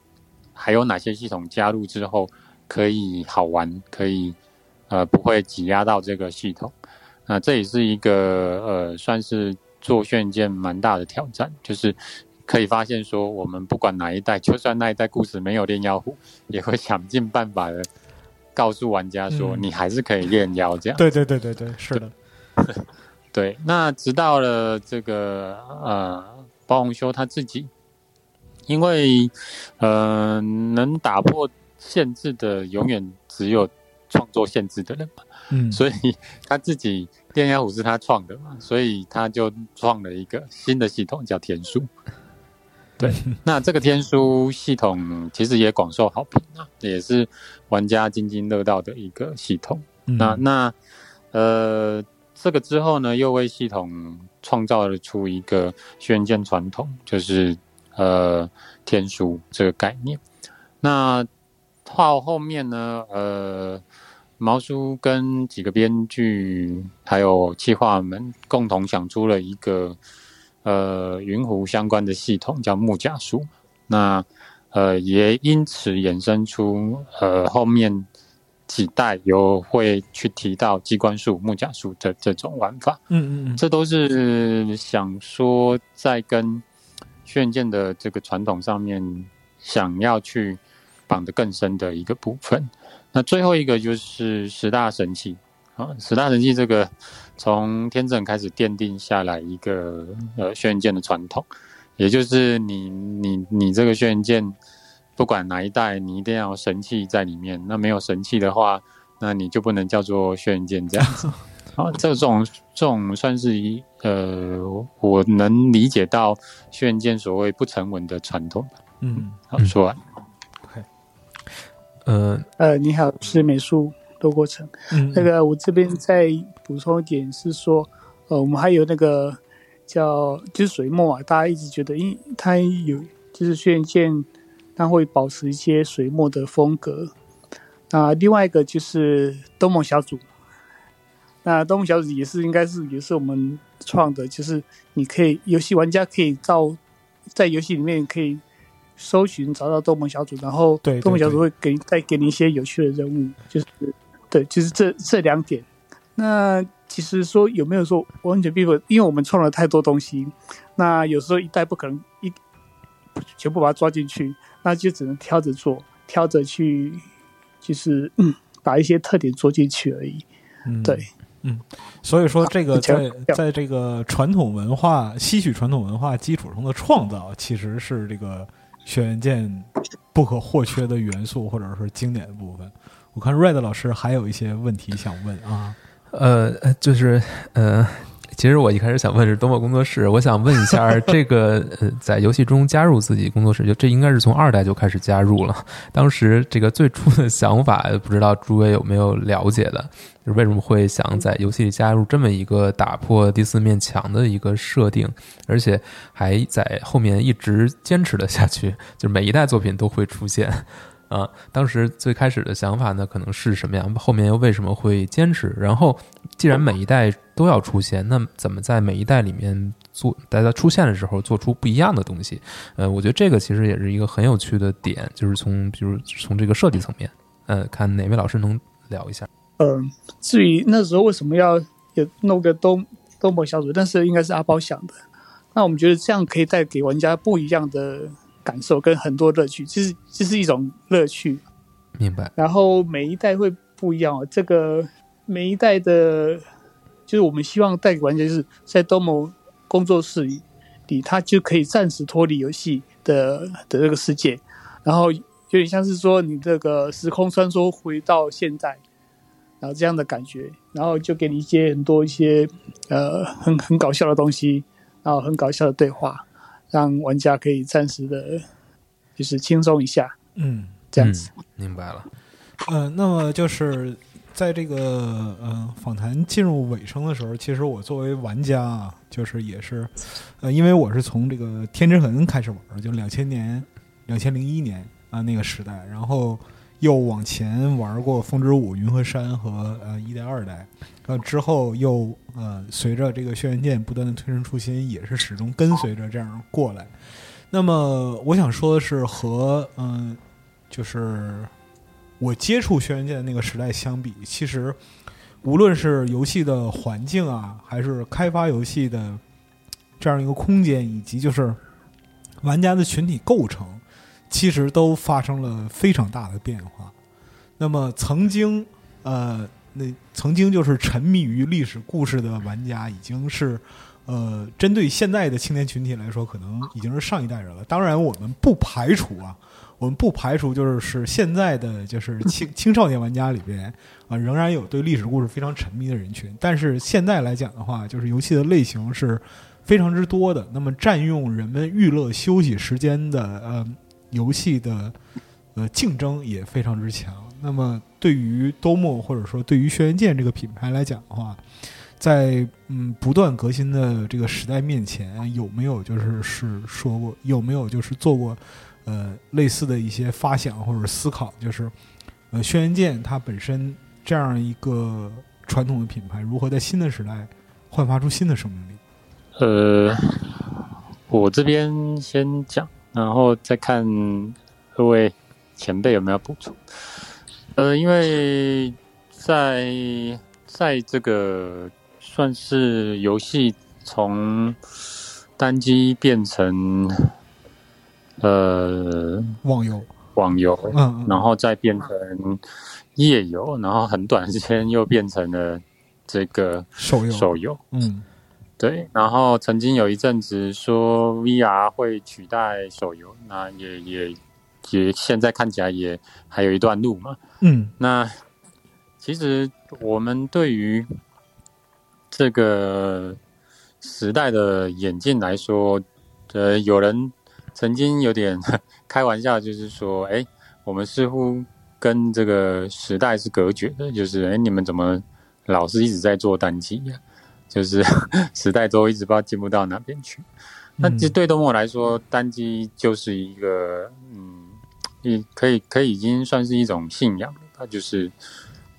还有哪些系统加入之后可以好玩，可以呃不会挤压到这个系统。那这也是一个呃算是做炫剑蛮大的挑战，就是可以发现说，我们不管哪一代，就算那一代故事没有炼妖壶，也会想尽办法的告诉玩家说，嗯。你还是可以炼妖这样。对对对对对，是的，对，那直到了这个呃，包红修他自己，因为呃，能打破限制的永远只有创作限制的人嘛，嗯，所以他自己电妖虎是他创的嘛，所以他就创了一个新的系统叫天书。对，那这个天书系统其实也广受好评啊，也是玩家津津乐道的一个系统。嗯那那呃，这个之后呢，又为系统创造了出一个轩辕剑传统，就是呃天书这个概念。那到后面呢，呃，毛叔跟几个编剧还有企划们共同想出了一个呃云湖相关的系统，叫木甲书。那呃，也因此衍生出呃后面几代有会去提到机关术、木甲术的这种玩法，嗯嗯嗯，这都是想说在跟轩辕剑的这个传统上面想要去绑得更深的一个部分。那最后一个就是十大神器啊，十大神器这个从天正开始奠定下来一个呃轩辕剑的传统。也就是你你你这个轩辕剑，不管哪一代，你一定要神器在里面。那没有神器的话，那你就不能叫做轩辕剑这样子。好，这种这种算是一呃，我能理解到轩辕剑所谓不成文的传统。嗯，好，说完。呃呃，你好，是美术多过程。嗯，那个我这边再补充一点是说，呃，我们还有那个。叫就是水墨啊，大家一直觉得，因为它有就是轩辕剑，它会保持一些水墨的风格。那另外一个就是东梦小组，那东梦小组也是应该是也是我们创的，就是你可以游戏玩家可以到在游戏里面可以搜寻找到东梦小组，然后东梦小组会给再给你一些有趣的任务，就是对，就是这这两点。那其实说有没有说完全 people？因为我们创了太多东西，那有时候一代不可能一全部把它抓进去，那就只能挑着做，挑着去，就是嗯，把一些特点做进去而已。嗯，对，嗯，所以说这个在在这个传统文化吸取传统文化基础上的创造，其实是这个轩辕剑不可或缺的元素，或者说经典的部分。我看 Red 老师还有一些问题想问啊。呃，就是呃，其实我一开始想问是多么工作室，我想问一下 这个呃，在游戏中加入自己工作室，就这应该是从二代就开始加入了。当时这个最初的想法，不知道诸位有没有了解的，就是为什么会想在游戏里加入这么一个打破第四面墙的一个设定，而且还在后面一直坚持了下去，就是每一代作品都会出现。啊，当时最开始的想法呢，可能是什么样？后面又为什么会坚持？然后，既然每一代都要出现，那怎么在每一代里面做，在它出现的时候做出不一样的东西？呃，我觉得这个其实也是一个很有趣的点，就是从比如从这个设计层面，呃，看哪位老师能聊一下？嗯，至于那时候为什么要有弄个东东博小组，但是应该是阿包想的。那我们觉得这样可以带给玩家不一样的。感受跟很多乐趣，就是这是一种乐趣。明白。然后每一代会不一样哦。这个每一代的，就是我们希望带给玩家，就是在多某工作室里，他就可以暂时脱离游戏的的这个世界，然后有点像是说你这个时空穿梭回到现在，然后这样的感觉，然后就给你一些很多一些呃很很搞笑的东西，然后很搞笑的对话。让玩家可以暂时的，就是轻松一下，嗯，这样子，明白了。嗯，那么就是在这个呃访谈进入尾声的时候，其实我作为玩家啊，就是也是，呃，因为我是从这个天之痕开始玩，就两千年、两千零一年啊那个时代，然后又往前玩过风之舞、云和山和呃一代、二代。呃，之后又呃，随着这个轩辕剑不断的推陈出新，也是始终跟随着这样过来。那么，我想说的是，和嗯，就是我接触轩辕剑的那个时代相比，其实无论是游戏的环境啊，还是开发游戏的这样一个空间，以及就是玩家的群体构成，其实都发生了非常大的变化。那么，曾经呃。那曾经就是沉迷于历史故事的玩家，已经是，呃，针对现在的青年群体来说，可能已经是上一代人了。当然，我们不排除啊，我们不排除就是是现在的就是青 青少年玩家里边啊，仍然有对历史故事非常沉迷的人群。但是现在来讲的话，就是游戏的类型是非常之多的，那么占用人们娱乐休息时间的呃游戏的呃竞争也非常之强。那么，对于多莫或者说对于轩辕剑这个品牌来讲的话，在嗯不断革新的这个时代面前，有没有就是是说过有没有就是做过呃类似的一些发想或者思考？就是呃轩辕剑它本身这样一个传统的品牌，如何在新的时代焕发出新的生命力？呃，我这边先讲，然后再看各位前辈有没有补充。呃，因为在在这个算是游戏从单机变成呃网游，网游，嗯，然后再变成页游，然后很短时间又变成了这个手游，手游，嗯对。然后曾经有一阵子说 VR 会取代手游，那也也也现在看起来也还有一段路嘛。嗯那其实我们对于这个时代的演进来说，呃，有人曾经有点 开玩笑，就是说，哎，我们似乎跟这个时代是隔绝的，就是，哎，你们怎么老是一直在做单机呀、就是 时代都一直不知道进步到哪边去。那其实对东莫来说，单机就是一个，嗯，你可以可以已经算是一种信仰了。它就是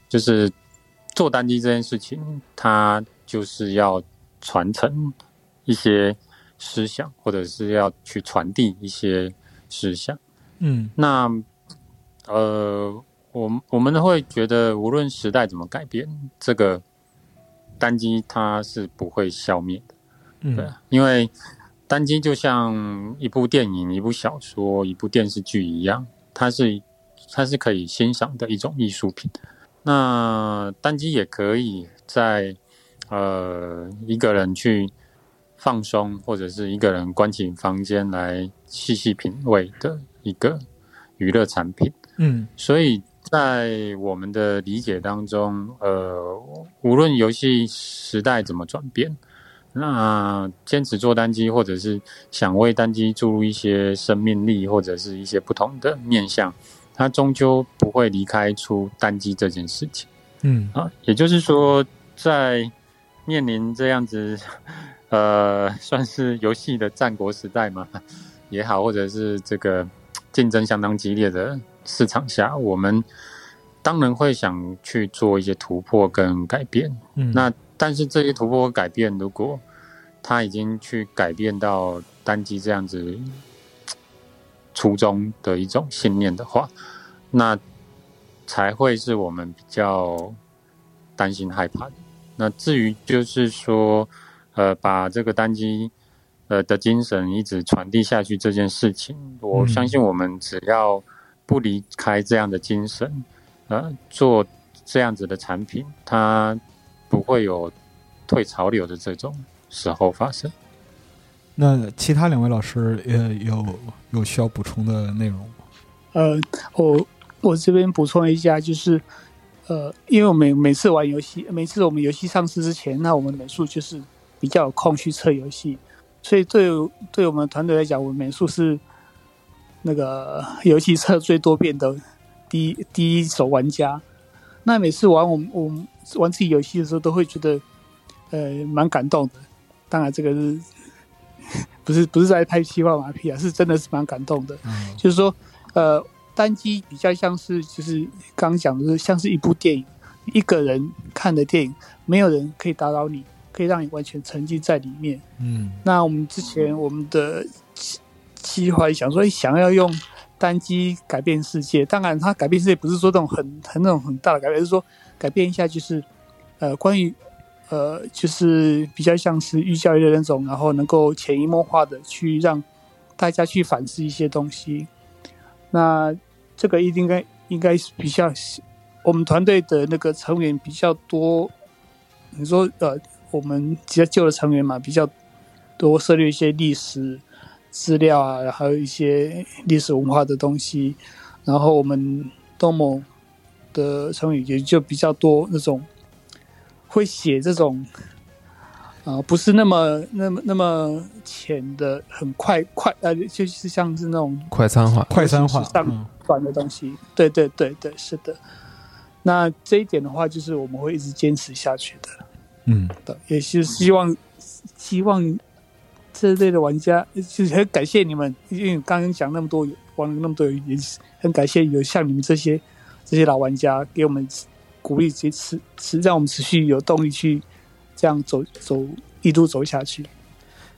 就是做单机这件事情，它就是要传承一些思想，或者是要去传递一些思想。嗯那呃，我我们会觉得，无论时代怎么改变，这个单机它是不会消灭的。对因为单机就像一部电影、一部小说、一部电视剧一样，它是它是可以欣赏的一种艺术品。那单机也可以在呃一个人去放松，或者是一个人关起房间来细细品味的一个娱乐产品。嗯所以在我们的理解当中，呃，无论游戏时代怎么转变，那坚持做单机，或者是想为单机注入一些生命力，或者是一些不同的面向，它终究不会离开出单机这件事情嗯啊。也就是说，在面临这样子，呃，算是游戏的战国时代嘛也好，或者是这个竞争相当激烈的市场下，我们当然会想去做一些突破跟改变。嗯，那但是这些突破和改变，如果他已经去改变到单机这样子初衷的一种信念的话，那才会是我们比较担心害怕的。那至于就是说，呃，把这个单机呃的精神一直传递下去这件事情，我嗯相信我们只要不离开这样的精神，呃，做这样子的产品，它不会有退潮流的这种时候发生。那其他两位老师呃有有需要补充的内容吗？呃，我我这边补充一下，就是呃，因为我们每次玩游戏，每次我们游戏上市之前，那我们美术就是比较有空去测游戏，所以对对我们团队来讲，我们美术是那个游戏测最多变的第一第一手玩家。那每次玩我们我们玩自己游戏的时候，都会觉得呃蛮感动的。当然，这个是 不是不是在拍气话马屁啊？是真的是蛮感动的。嗯就是说，呃，单机比较像是就是刚刚讲的是像是一部电影，一个人看的电影，没有人可以打扰你，可以让你完全沉浸在里面。嗯那我们之前我们的计计划想说，想要用单机改变世界，当然它改变世界不是说那种很很那种很大的改变，而是说改变一下就是呃关于。呃，就是比较像是寓教于乐那种，然后能够潜移默化的去让大家去反思一些东西。那这个应该应该是比较我们团队的那个成员比较多。你说呃，我们比较旧的成员嘛，比较多涉猎一些历史资料啊，还有一些历史文化的东西。然后我们东某的成员也就比较多那种会写这种。啊、不是那么、那么、那么浅的，很快快呃，就是像是那种快餐化，快餐化时尚嗯短的东西。对对对对，是的。那这一点的话，就是我们会一直坚持下去的。嗯的，也是希望希望这类的玩家，就是很感谢你们，因为刚刚讲那么多玩了那么多也，很感谢有像你们这些这些老玩家给我们鼓励，持持让我们持续有动力去这样走走一路走下去。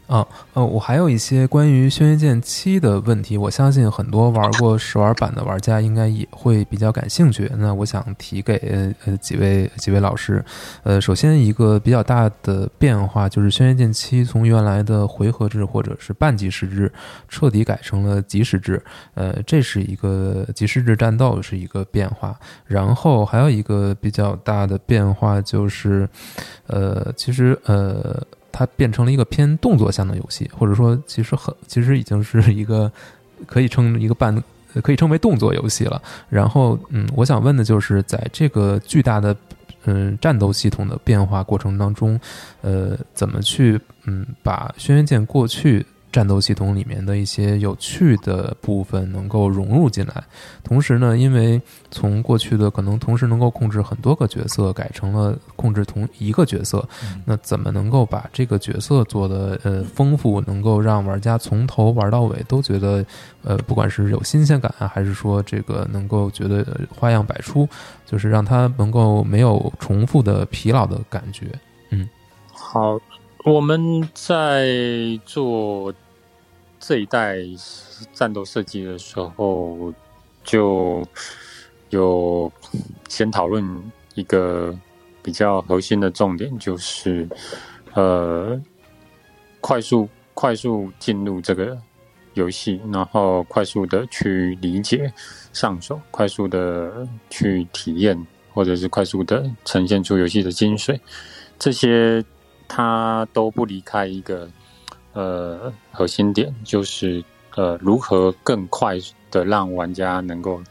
啊，呃，我还有一些关于《轩辕剑七》的问题，我相信很多玩过试玩版的玩家应该也会比较感兴趣。那我想提给呃几位几位老师，呃，首先一个比较大的变化就是《轩辕剑七》从原来的回合制或者是半即时制，彻底改成了即时制，呃，这是一个即时制战斗是一个变化。然后还有一个比较大的变化就是，呃，其实呃。它变成了一个偏动作向的游戏，或者说，其实很，其实已经是一个可以称一个半，可以称为动作游戏了。然后，嗯，我想问的就是，在这个巨大的嗯战斗系统的变化过程当中，呃，怎么去嗯把《轩辕剑》过去战斗系统里面的一些有趣的部分能够融入进来？同时呢，因为从过去的可能同时能够控制很多个角色，改成了控制同一个角色，那怎么能够把这个角色做的呃丰富，能够让玩家从头玩到尾都觉得呃不管是有新鲜感啊，还是说这个能够觉得呃花样百出，就是让他能够没有重复的疲劳的感觉。嗯好，我们在做这一代战斗设计的时候，就有先讨论一个比较核心的重点，就是呃，快速快速进入这个游戏，然后快速的去理解、上手，快速的去体验，或者是快速的呈现出游戏的精髓，这些。它都不离开一个呃核心点，就是呃如何更快的让玩家能够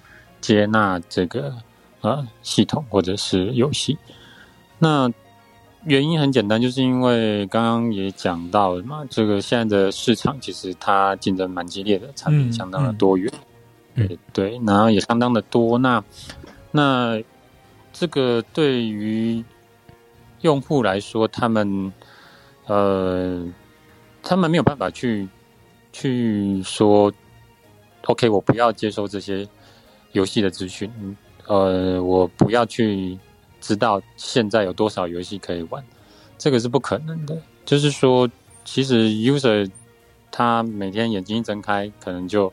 接纳这个呃系统或者是游戏。那原因很简单，就是因为刚刚也讲到了嘛，这个现在的市场其实它竞争蛮激烈的，产品相当的多元，嗯对对，然后也相当的多。那那这个对于用户来说，他们呃，他们没有办法去去说，OK，我不要接收这些游戏的资讯，呃，我不要去知道现在有多少游戏可以玩，这个是不可能的。就是说，其实 user 他每天眼睛一睁开，可能就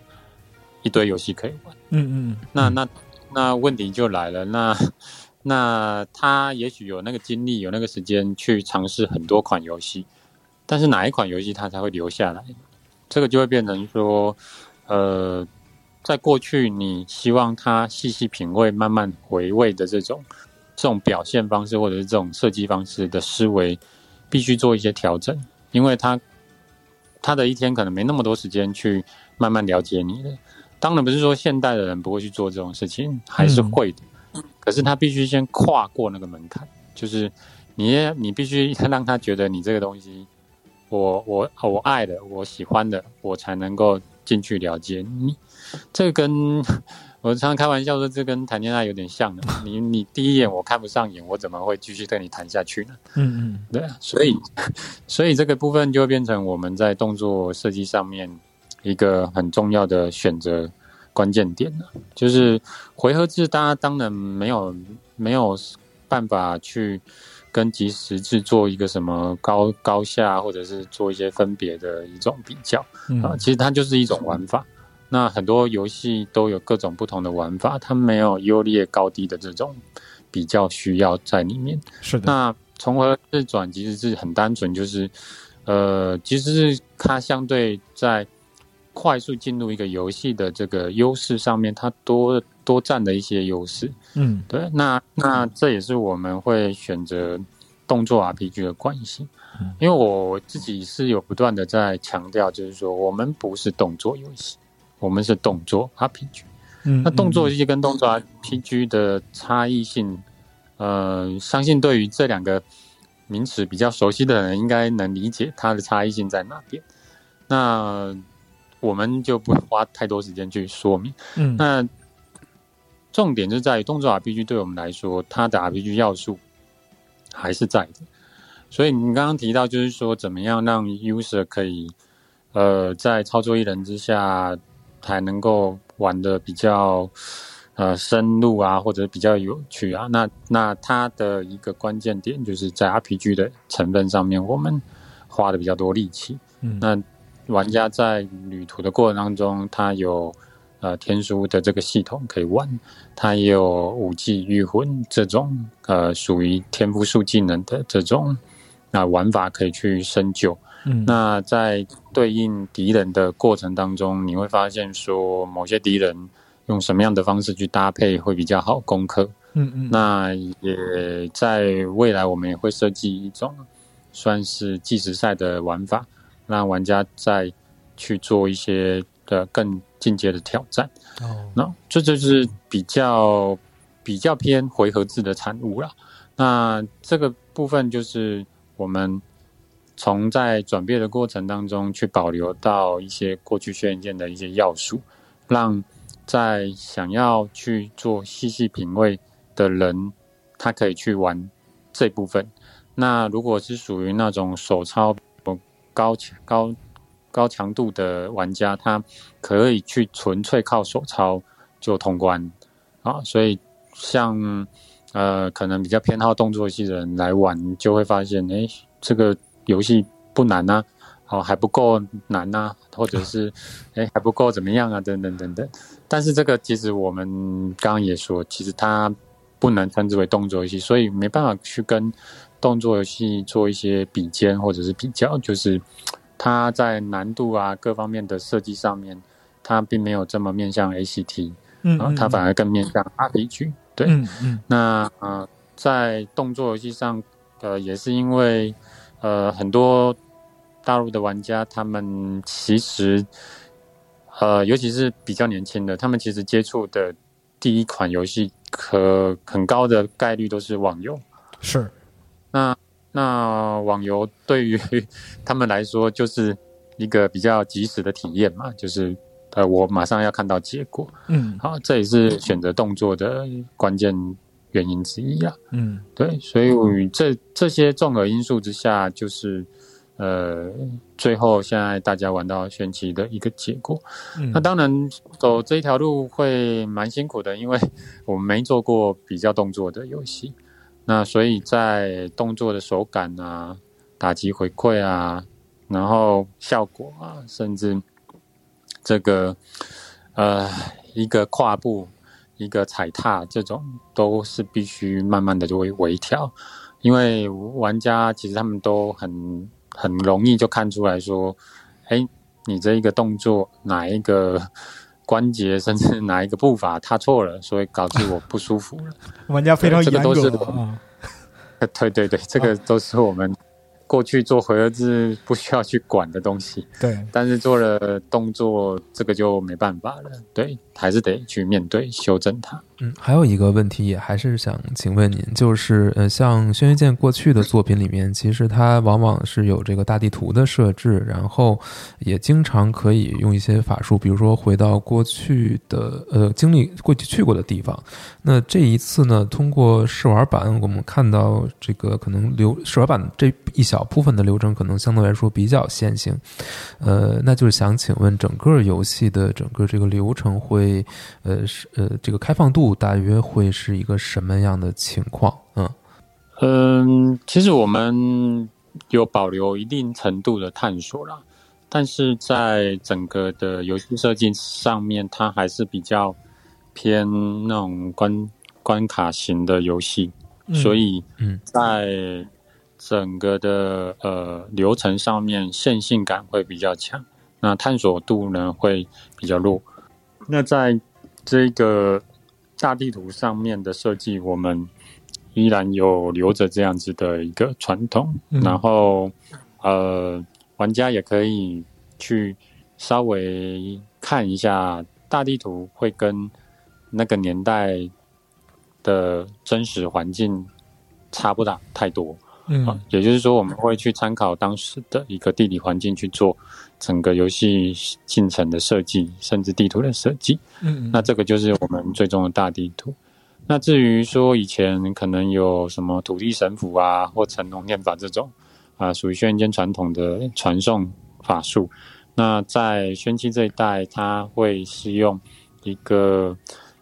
一堆游戏可以玩。嗯嗯，那那那问题就来了，那。那他也许有那个精力，有那个时间去尝试很多款游戏，但是哪一款游戏它才会留下来？这个就会变成说，呃，在过去你希望他细细品味、慢慢回味的这种这种表现方式，或者是这种设计方式的思维，必须做一些调整，因为他他的一天可能没那么多时间去慢慢了解你的。当然不是说现代的人不会去做这种事情，还是会的。可是他必须先跨过那个门槛，就是你你必须让他觉得你这个东西，我我我爱的，我喜欢的，我才能够进去了解你。这个跟我常常开玩笑说，这跟谈恋爱有点像的。你你第一眼我看不上眼，我怎么会继续跟你谈下去呢？嗯嗯，对啊，所以 所以这个部分就会变成我们在动作设计上面一个很重要的选择。关键点了，就是回合制，大家当然没有没有办法去跟即时制做一个什么高高下，或者是做一些分别的一种比较啊。其实它就是一种玩法。那很多游戏都有各种不同的玩法，它没有优劣高低的这种比较需要在里面。是的。那从回合制转其实是很单纯，就是呃，其实是它相对在。快速进入一个游戏的这个优势上面，它多多占的一些优势。嗯，对。那那这也是我们会选择动作 RPG 的关系，因为我自己是有不断的在强调，就是说我们不是动作游戏，我们是动作 RPG。嗯，那动作游戏跟动作 RPG 的差异性，呃，相信对于这两个名词比较熟悉的人，应该能理解它的差异性在哪边。那我们就不花太多时间去说明。嗯，那重点就在于动作 RPG 对我们来说，它的 RPG 要素还是在的。所以你刚刚提到，就是说怎么样让 user 可以，呃，在操作一人之下，还能够玩的比较，呃，深入啊，或者比较有趣啊。那那它的一个关键点，就是在 RPG 的成分上面，我们花的比较多力气。嗯，那玩家在旅途的过程当中，他有呃天书的这个系统可以玩，它也有武技御魂这种呃属于天赋树技能的这种那玩法可以去深究。嗯，那在对应敌人的过程当中，你会发现说某些敌人用什么样的方式去搭配会比较好攻克。嗯嗯，那也在未来我们也会设计一种算是计时赛的玩法。让玩家在去做一些的更进阶的挑战，哦，那这就是比较比较偏回合制的产物了。那这个部分就是我们从在转变的过程当中去保留到一些过去轩辕剑的一些要素，让在想要去做细细品味的人，他可以去玩这部分。那如果是属于那种手操。高强高高强度的玩家，他可以去纯粹靠手操就通关啊，所以像呃可能比较偏好动作戏的人来玩，就会发现，哎，这个游戏不难呐，哦还不够难呐，或者是哎还不够怎么样啊，等等等等。但是这个其实我们刚刚也说，其实它不能称之为动作游戏，所以没办法去跟。动作游戏做一些比肩或者是比较，就是它在难度啊各方面的设计上面，它并没有这么面向 ACT，嗯，啊，它反而更面向 RPG。对，嗯嗯。那呃，在动作游戏上，呃，也是因为呃很多大陆的玩家，他们其实呃，尤其是比较年轻的，他们其实接触的第一款游戏，可很高的概率都是网游。是。那那网游对于 他们来说就是一个比较及时的体验嘛，就是呃我马上要看到结果，嗯，好，这也是选择动作的关键原因之一啊，嗯，对，所以这这些综合因素之下，就是呃最后现在大家玩到玄奇的一个结果。那当然走这一条路会蛮辛苦的，因为我们没做过比较动作的游戏。那所以在动作的手感啊、打击回馈啊，然后效果啊，甚至这个呃一个跨步、一个踩踏，这种都是必须慢慢的微微调，因为玩家其实他们都很很容易就看出来说，哎，你这一个动作哪一个？关节甚至哪一个步伐踏错了，所以导致我不舒服了。玩家非常严格啊！对对对，这个都是我们。过去做回合制不需要去管的东西，对，但是做了动作，这个就没办法了，对，还是得去面对修正它。嗯，还有一个问题，也还是想请问您，就是呃，像轩辕剑过去的作品里面，其实它往往是有这个大地图的设置，然后也经常可以用一些法术，比如说回到过去的呃经历过去去过的地方。那这一次呢，通过试玩版，我们看到这个可能流试玩版这一小。小部分的流程可能相对来说比较线性，呃，那就是想请问，整个游戏的整个这个流程会，呃，是呃，这个开放度大约会是一个什么样的情况？嗯。嗯，其实我们有保留一定程度的探索啦，但是在整个的游戏设计上面，它还是比较偏那种关关卡型的游戏，所以嗯，在整个的呃流程上面线性感会比较强，那探索度呢会比较弱。那在这个大地图上面的设计，我们依然有留着这样子的一个传统。然后呃，玩家也可以去稍微看一下大地图，会跟那个年代的真实环境差不大太多。嗯，也就是说，我们会去参考当时的一个地理环境去做整个游戏进程的设计，甚至地图的设计。嗯，那这个就是我们最终的大地图。那至于说以前可能有什么土地神符啊，或成龙念法这种啊，属于轩辕剑传统的传送法术，那在宣七这一代，它会是用一个，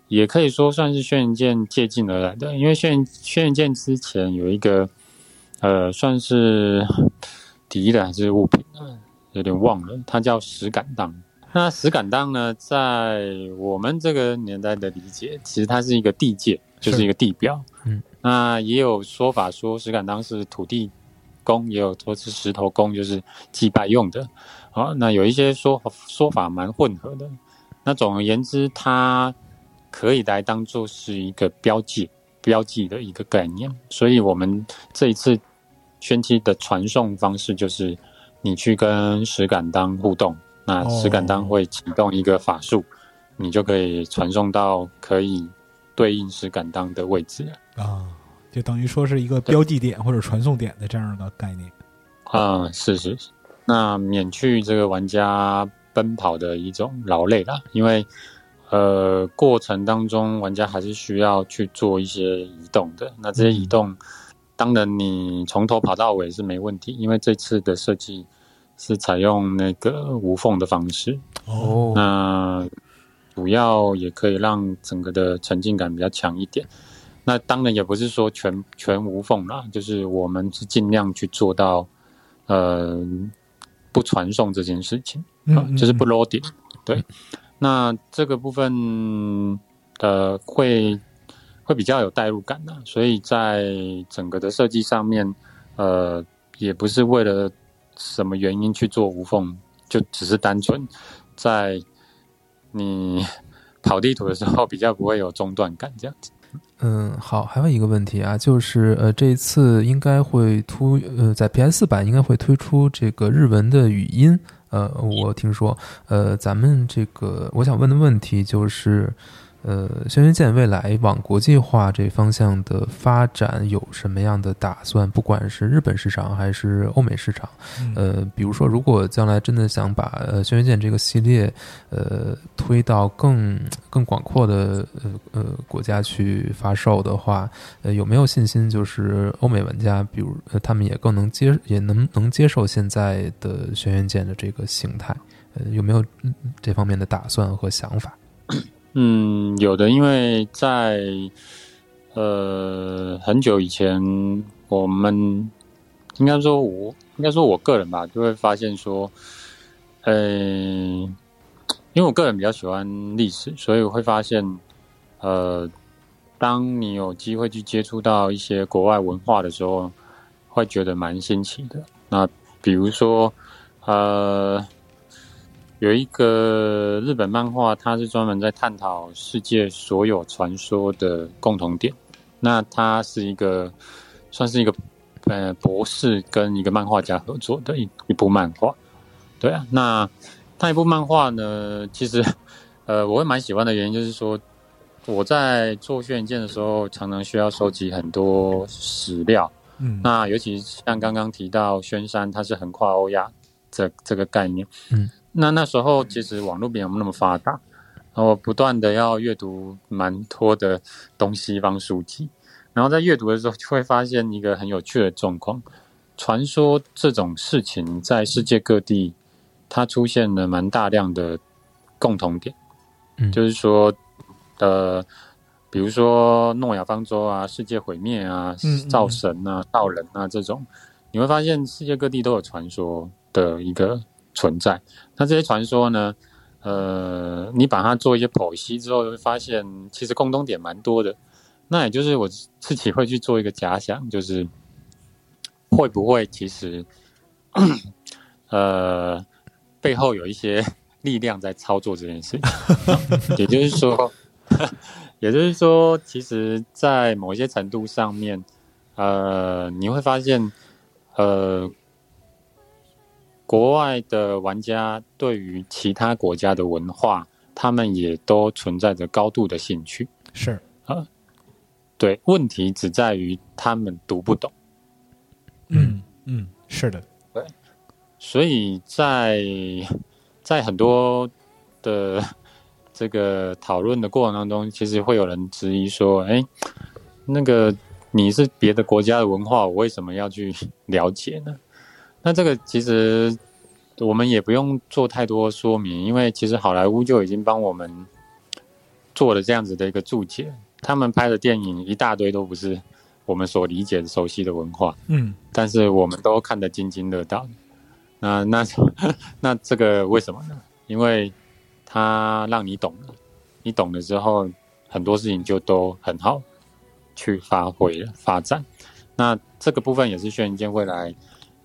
也可以说算是轩辕剑借鉴而来的，因为轩轩辕剑之前有一个，呃，算是敌的还是物品，有点忘了，它叫石敢当。那石敢当呢，在我们这个年代的理解，其实它是一个地界，就是一个地标。嗯，那也有说法说石敢当是土地公，也有说是石头公，就是祭拜用的。好，那有一些说说法蛮混合的。那总而言之，它可以来当做是一个标记、标记的一个概念。所以我们这一次宣期的传送方式，就是你去跟石敢当互动。那石敢当会启动一个法术，你就可以传送到可以对应石敢当的位置。啊，就等于说是一个标记点或者传送点的这样的概念。啊，是是是，那免去这个玩家奔跑的一种劳累啦，因为呃过程当中玩家还是需要去做一些移动的，那这些移动当然你从头跑到尾是没问题，因为这次的设计。是采用那个无缝的方式哦，那主要也可以让整个的沉浸感比较强一点。那当然也不是说全全无缝啦，就是我们是尽量去做到呃不传送这件事情，嗯，就是不 loading。对，那这个部分呃会会比较有代入感的，所以在整个的设计上面，呃，也不是为了。什么原因去做无缝？就只是单纯在你 跑地图的时候比较不会有中断感这样子。嗯，好，还有一个问题啊，就是呃，这一次应该会突呃，在 PS 版应该会推出这个日文的语音。呃，我听说，呃，咱们这个我想问的问题就是。呃，轩辕剑未来往国际化这方向的发展有什么样的打算？不管是日本市场还是欧美市场，呃，比如说，如果将来真的想把呃轩辕剑这个系列呃推到更更广阔的呃呃国家去发售的话，呃，有没有信心就是欧美玩家，比如他们也更能接也能能接受现在的轩辕剑的这个形态？呃，有没有这方面的打算和想法？嗯，有的，因为在呃很久以前，我们应该说，我应该说我个人吧，就会发现说，呃，因为我个人比较喜欢历史，所以我会发现，呃，当你有机会去接触到一些国外文化的时候，会觉得蛮新奇的。那比如说，呃。有一个日本漫画，它是专门在探讨世界所有传说的共同点。那它是一个，算是一个呃博士跟一个漫画家合作的一一部漫画。对啊，那那一部漫画呢，其实呃我会蛮喜欢的原因就是说，我在做轩辕剑的时候，常常需要收集很多史料。嗯，那尤其像刚刚提到宣山，它是横跨欧亚这这个概念。嗯。那那时候其实网络没有那么发达，然后不断的要阅读蛮多的东西方书籍，然后在阅读的时候就会发现一个很有趣的状况：传说这种事情在世界各地，它出现了蛮大量的共同点，嗯，就是说，呃，比如说诺亚方舟啊、世界毁灭啊、造神啊、造人啊这种，你会发现世界各地都有传说的一个。存在，那这些传说呢？呃，你把它做一些剖析之后，会发现其实共通点蛮多的。那也就是我自己会去做一个假想，就是会不会其实，呃，背后有一些 力量在操作这件事情。也就是说，也就是说，其实，在某些程度上面，呃，你会发现，呃。国外的玩家对于其他国家的文化，他们也都存在着高度的兴趣。是啊，对，问题只在于他们读不懂。嗯嗯，是的，对。所以在在很多的 这个讨论的过程当中，其实会有人质疑说：“哎，那个你是别的国家的文化，我为什么要去了解呢？”那这个其实我们也不用做太多说明，因为其实好莱坞就已经帮我们做了这样子的一个注解。他们拍的电影一大堆都不是我们所理解的熟悉的文化，嗯但是我们都看得津津乐道。那那 那这个为什么呢？因为它让你懂了，你懂了之后，很多事情就都很好去发挥了发展。那这个部分也是轩辕剑未来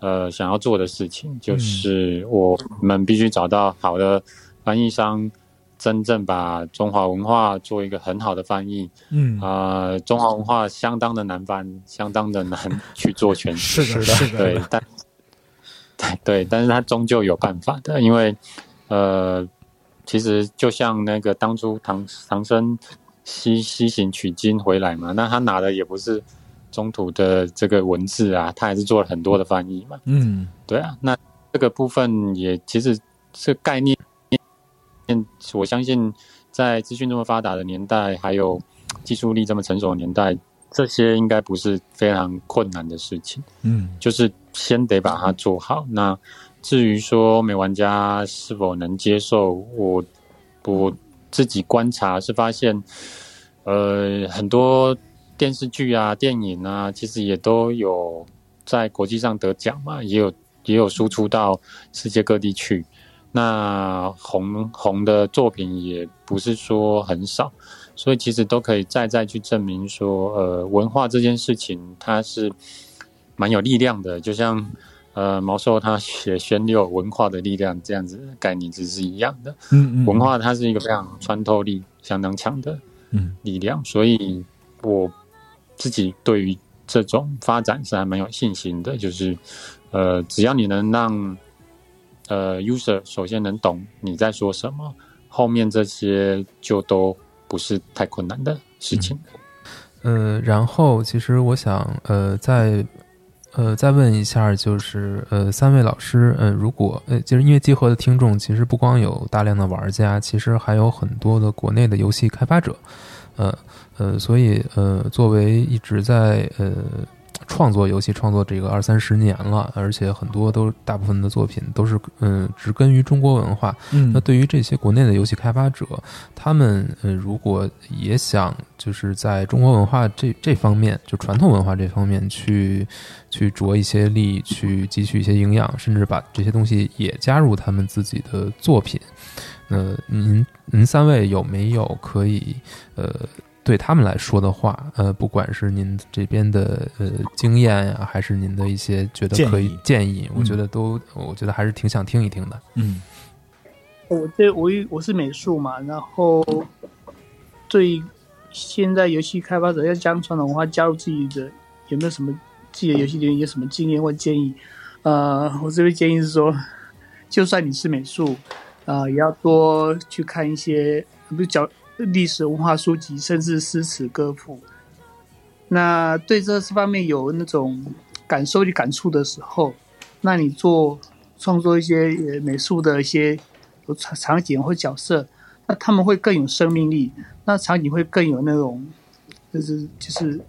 呃想要做的事情，就是我们必须找到好的翻译商，真正把中华文化做一个很好的翻译。嗯，呃，中华文化相当的难翻，相当的难 去做诠释。是的，是的，对，但对对，但是他终究有办法的，因为呃，其实就像那个当初唐唐僧西西行取经回来嘛，那他拿的也不是中途的这个文字啊，他还是做了很多的翻译嘛。嗯对啊，那这个部分也其实这概念，我相信在资讯这么发达的年代，还有技术力这么成熟的年代，这些应该不是非常困难的事情。嗯就是先得把它做好。那至于说美玩家是否能接受，我我自己观察是发现，呃，很多电视剧啊、电影啊，其实也都有在国际上得奖嘛，也有也有输出到世界各地去。那红红的作品也不是说很少，所以其实都可以再再去证明说，呃，文化这件事情它是蛮有力量的，就像呃毛寿他写宣六文化的力量这样子的概念，其实是一样的。嗯嗯，文化它是一个非常穿透力相当强的嗯力量，所以我自己对于这种发展是还蛮有信心的。就是呃，只要你能让呃 user 首先能懂你在说什么，后面这些就都不是太困难的事情。呃，然后其实我想，呃，再呃再问一下，就是呃三位老师，呃，如果呃就是因为集合的听众，其实不光有大量的玩家，其实还有很多的国内的游戏开发者，呃呃，所以呃作为一直在呃创作游戏创作这个二三十年了，而且很多都大部分的作品都是嗯植根于中国文化，嗯，那对于这些国内的游戏开发者，他们呃，如果也想就是在中国文化这这方面，就传统文化这方面去去着一些力，去汲取一些营养，甚至把这些东西也加入他们自己的作品，呃，您您三位有没有可以呃对他们来说的话？呃，不管是您这边的呃经验呀，还是您的一些觉得可以建议建议，我嗯觉得都我觉得还是挺想听一听的。嗯我这我一我是美术嘛，然后对现在游戏开发者要将传统文化加入自己的，有没有什么自己的游戏里面有什么经验或建议？呃，我这边建议是说，就算你是美术，啊、也要多去看一些，比如讲历史文化书籍，甚至诗词歌赋。那对这方面有那种感受与、感触的时候，那你做创作一些美术的一些场景或角色，那他们会更有生命力，那场景会更有那种，就是就是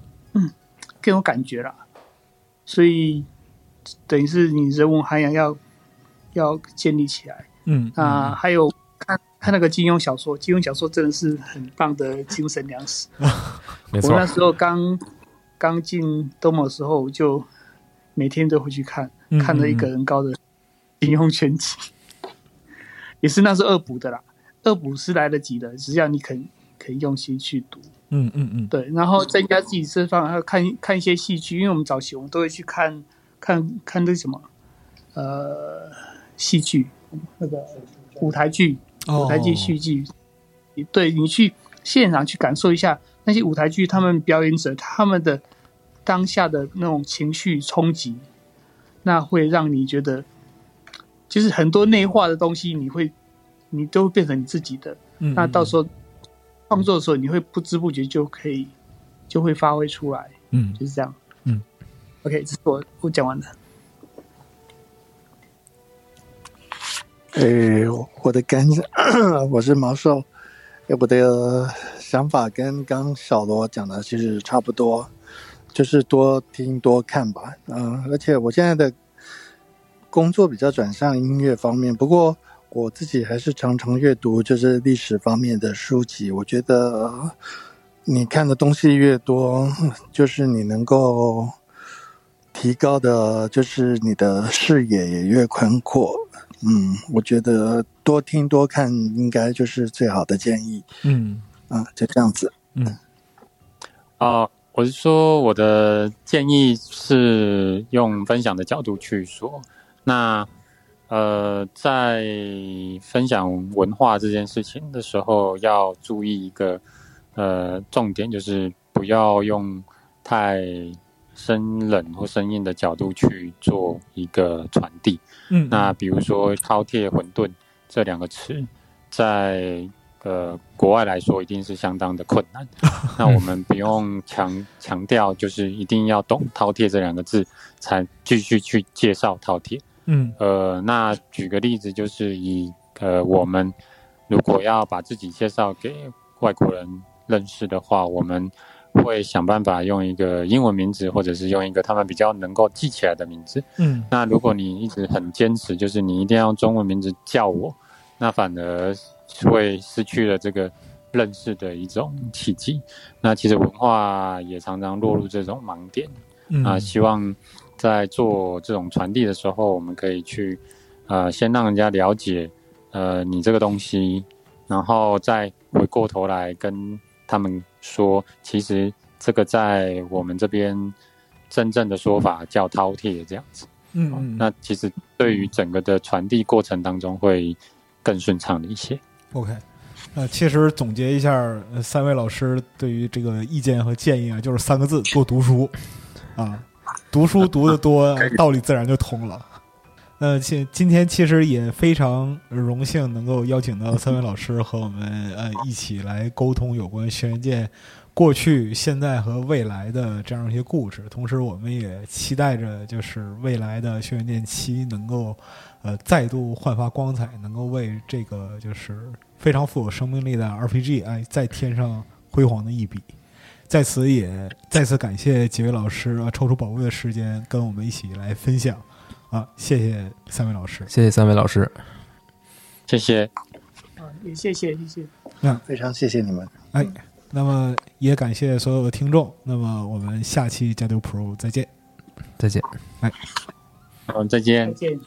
更有感觉啦。所以等于是你人文涵养要要建立起来。嗯啊还有看看那个金庸小说，金庸小说真的是很棒的精神粮食。我那，时候刚刚进东某的时候，我就每天都会去看，嗯看了一个人高的金庸全集，也是那时候恶补的啦。恶补是来得及的，只要你肯肯用心去读。嗯嗯嗯对，然后增加自己这方，还有看看一些戏剧，因为我们早期我们都会去看看看那什么，呃，戏剧，那个舞台剧，哦舞台剧戏剧，你对你去现场去感受一下那些舞台剧，他们表演者他们的当下的那种情绪冲击，那会让你觉得，就是很多内化的东西，你会你都会变成你自己的。嗯，那到时候创作的时候，你会不知不觉就可以就会发挥出来，嗯就是这样。嗯，OK，这是我我讲完了。诶，我的感想，我是毛寿。我的想法跟刚小罗讲的其实差不多，就是多听多看吧。嗯，而且我现在的工作比较转向音乐方面，不过我自己还是常常阅读就是历史方面的书籍。我觉得你看的东西越多，就是你能够提高的，就是你的视野也越宽阔。嗯，我觉得多听多看应该就是最好的建议。嗯啊，就这样子。嗯啊、我是说我的建议是用分享的角度去说。那呃，在分享文化这件事情的时候，要注意一个呃重点，就是不要用太生冷或生硬的角度去做一个传递。嗯，那比如说饕餮、混沌这两个词，在呃国外来说一定是相当的困难。那我们不用强强调，就是一定要懂饕餮这两个字，才继续去介绍饕餮。嗯呃，那举个例子，就是以呃我们如果要把自己介绍给外国人认识的话，我们会想办法用一个英文名字，或者是用一个他们比较能够记起来的名字。嗯那如果你一直很坚持，就是你一定要用中文名字叫我，那反而会失去了这个认识的一种契机。那其实文化也常常落入这种盲点嗯啊、希望在做这种传递的时候，我们可以去呃先让人家了解呃你这个东西，然后再回过头来跟他们说，其实这个在我们这边真正的说法叫饕餮这样子。嗯嗯，那其实对于整个的传递过程当中会更顺畅的一些。OK，呃，其实总结一下，呃三位老师对于这个意见和建议啊，就是三个字：多读书啊，读书读得多，道理自然就通了。那今今天其实也非常荣幸能够邀请到 三位老师和我们呃一起来沟通有关轩辕剑过去、现在和未来的这样一些故事。同时，我们也期待着就是未来的轩辕剑七能够呃再度焕发光彩，能够为这个就是非常富有生命力的 RPG 哎再添上辉煌的一笔。在此也再次感谢几位老师啊抽出宝贵的时间跟我们一起来分享啊，谢谢三位老师。谢谢三位老师。谢谢。啊，也谢谢谢谢。那非常谢谢你们。哎，那么也感谢所有的听众。那么我们下期加丢 Pro 再见。再见。哎嗯，再见再。见。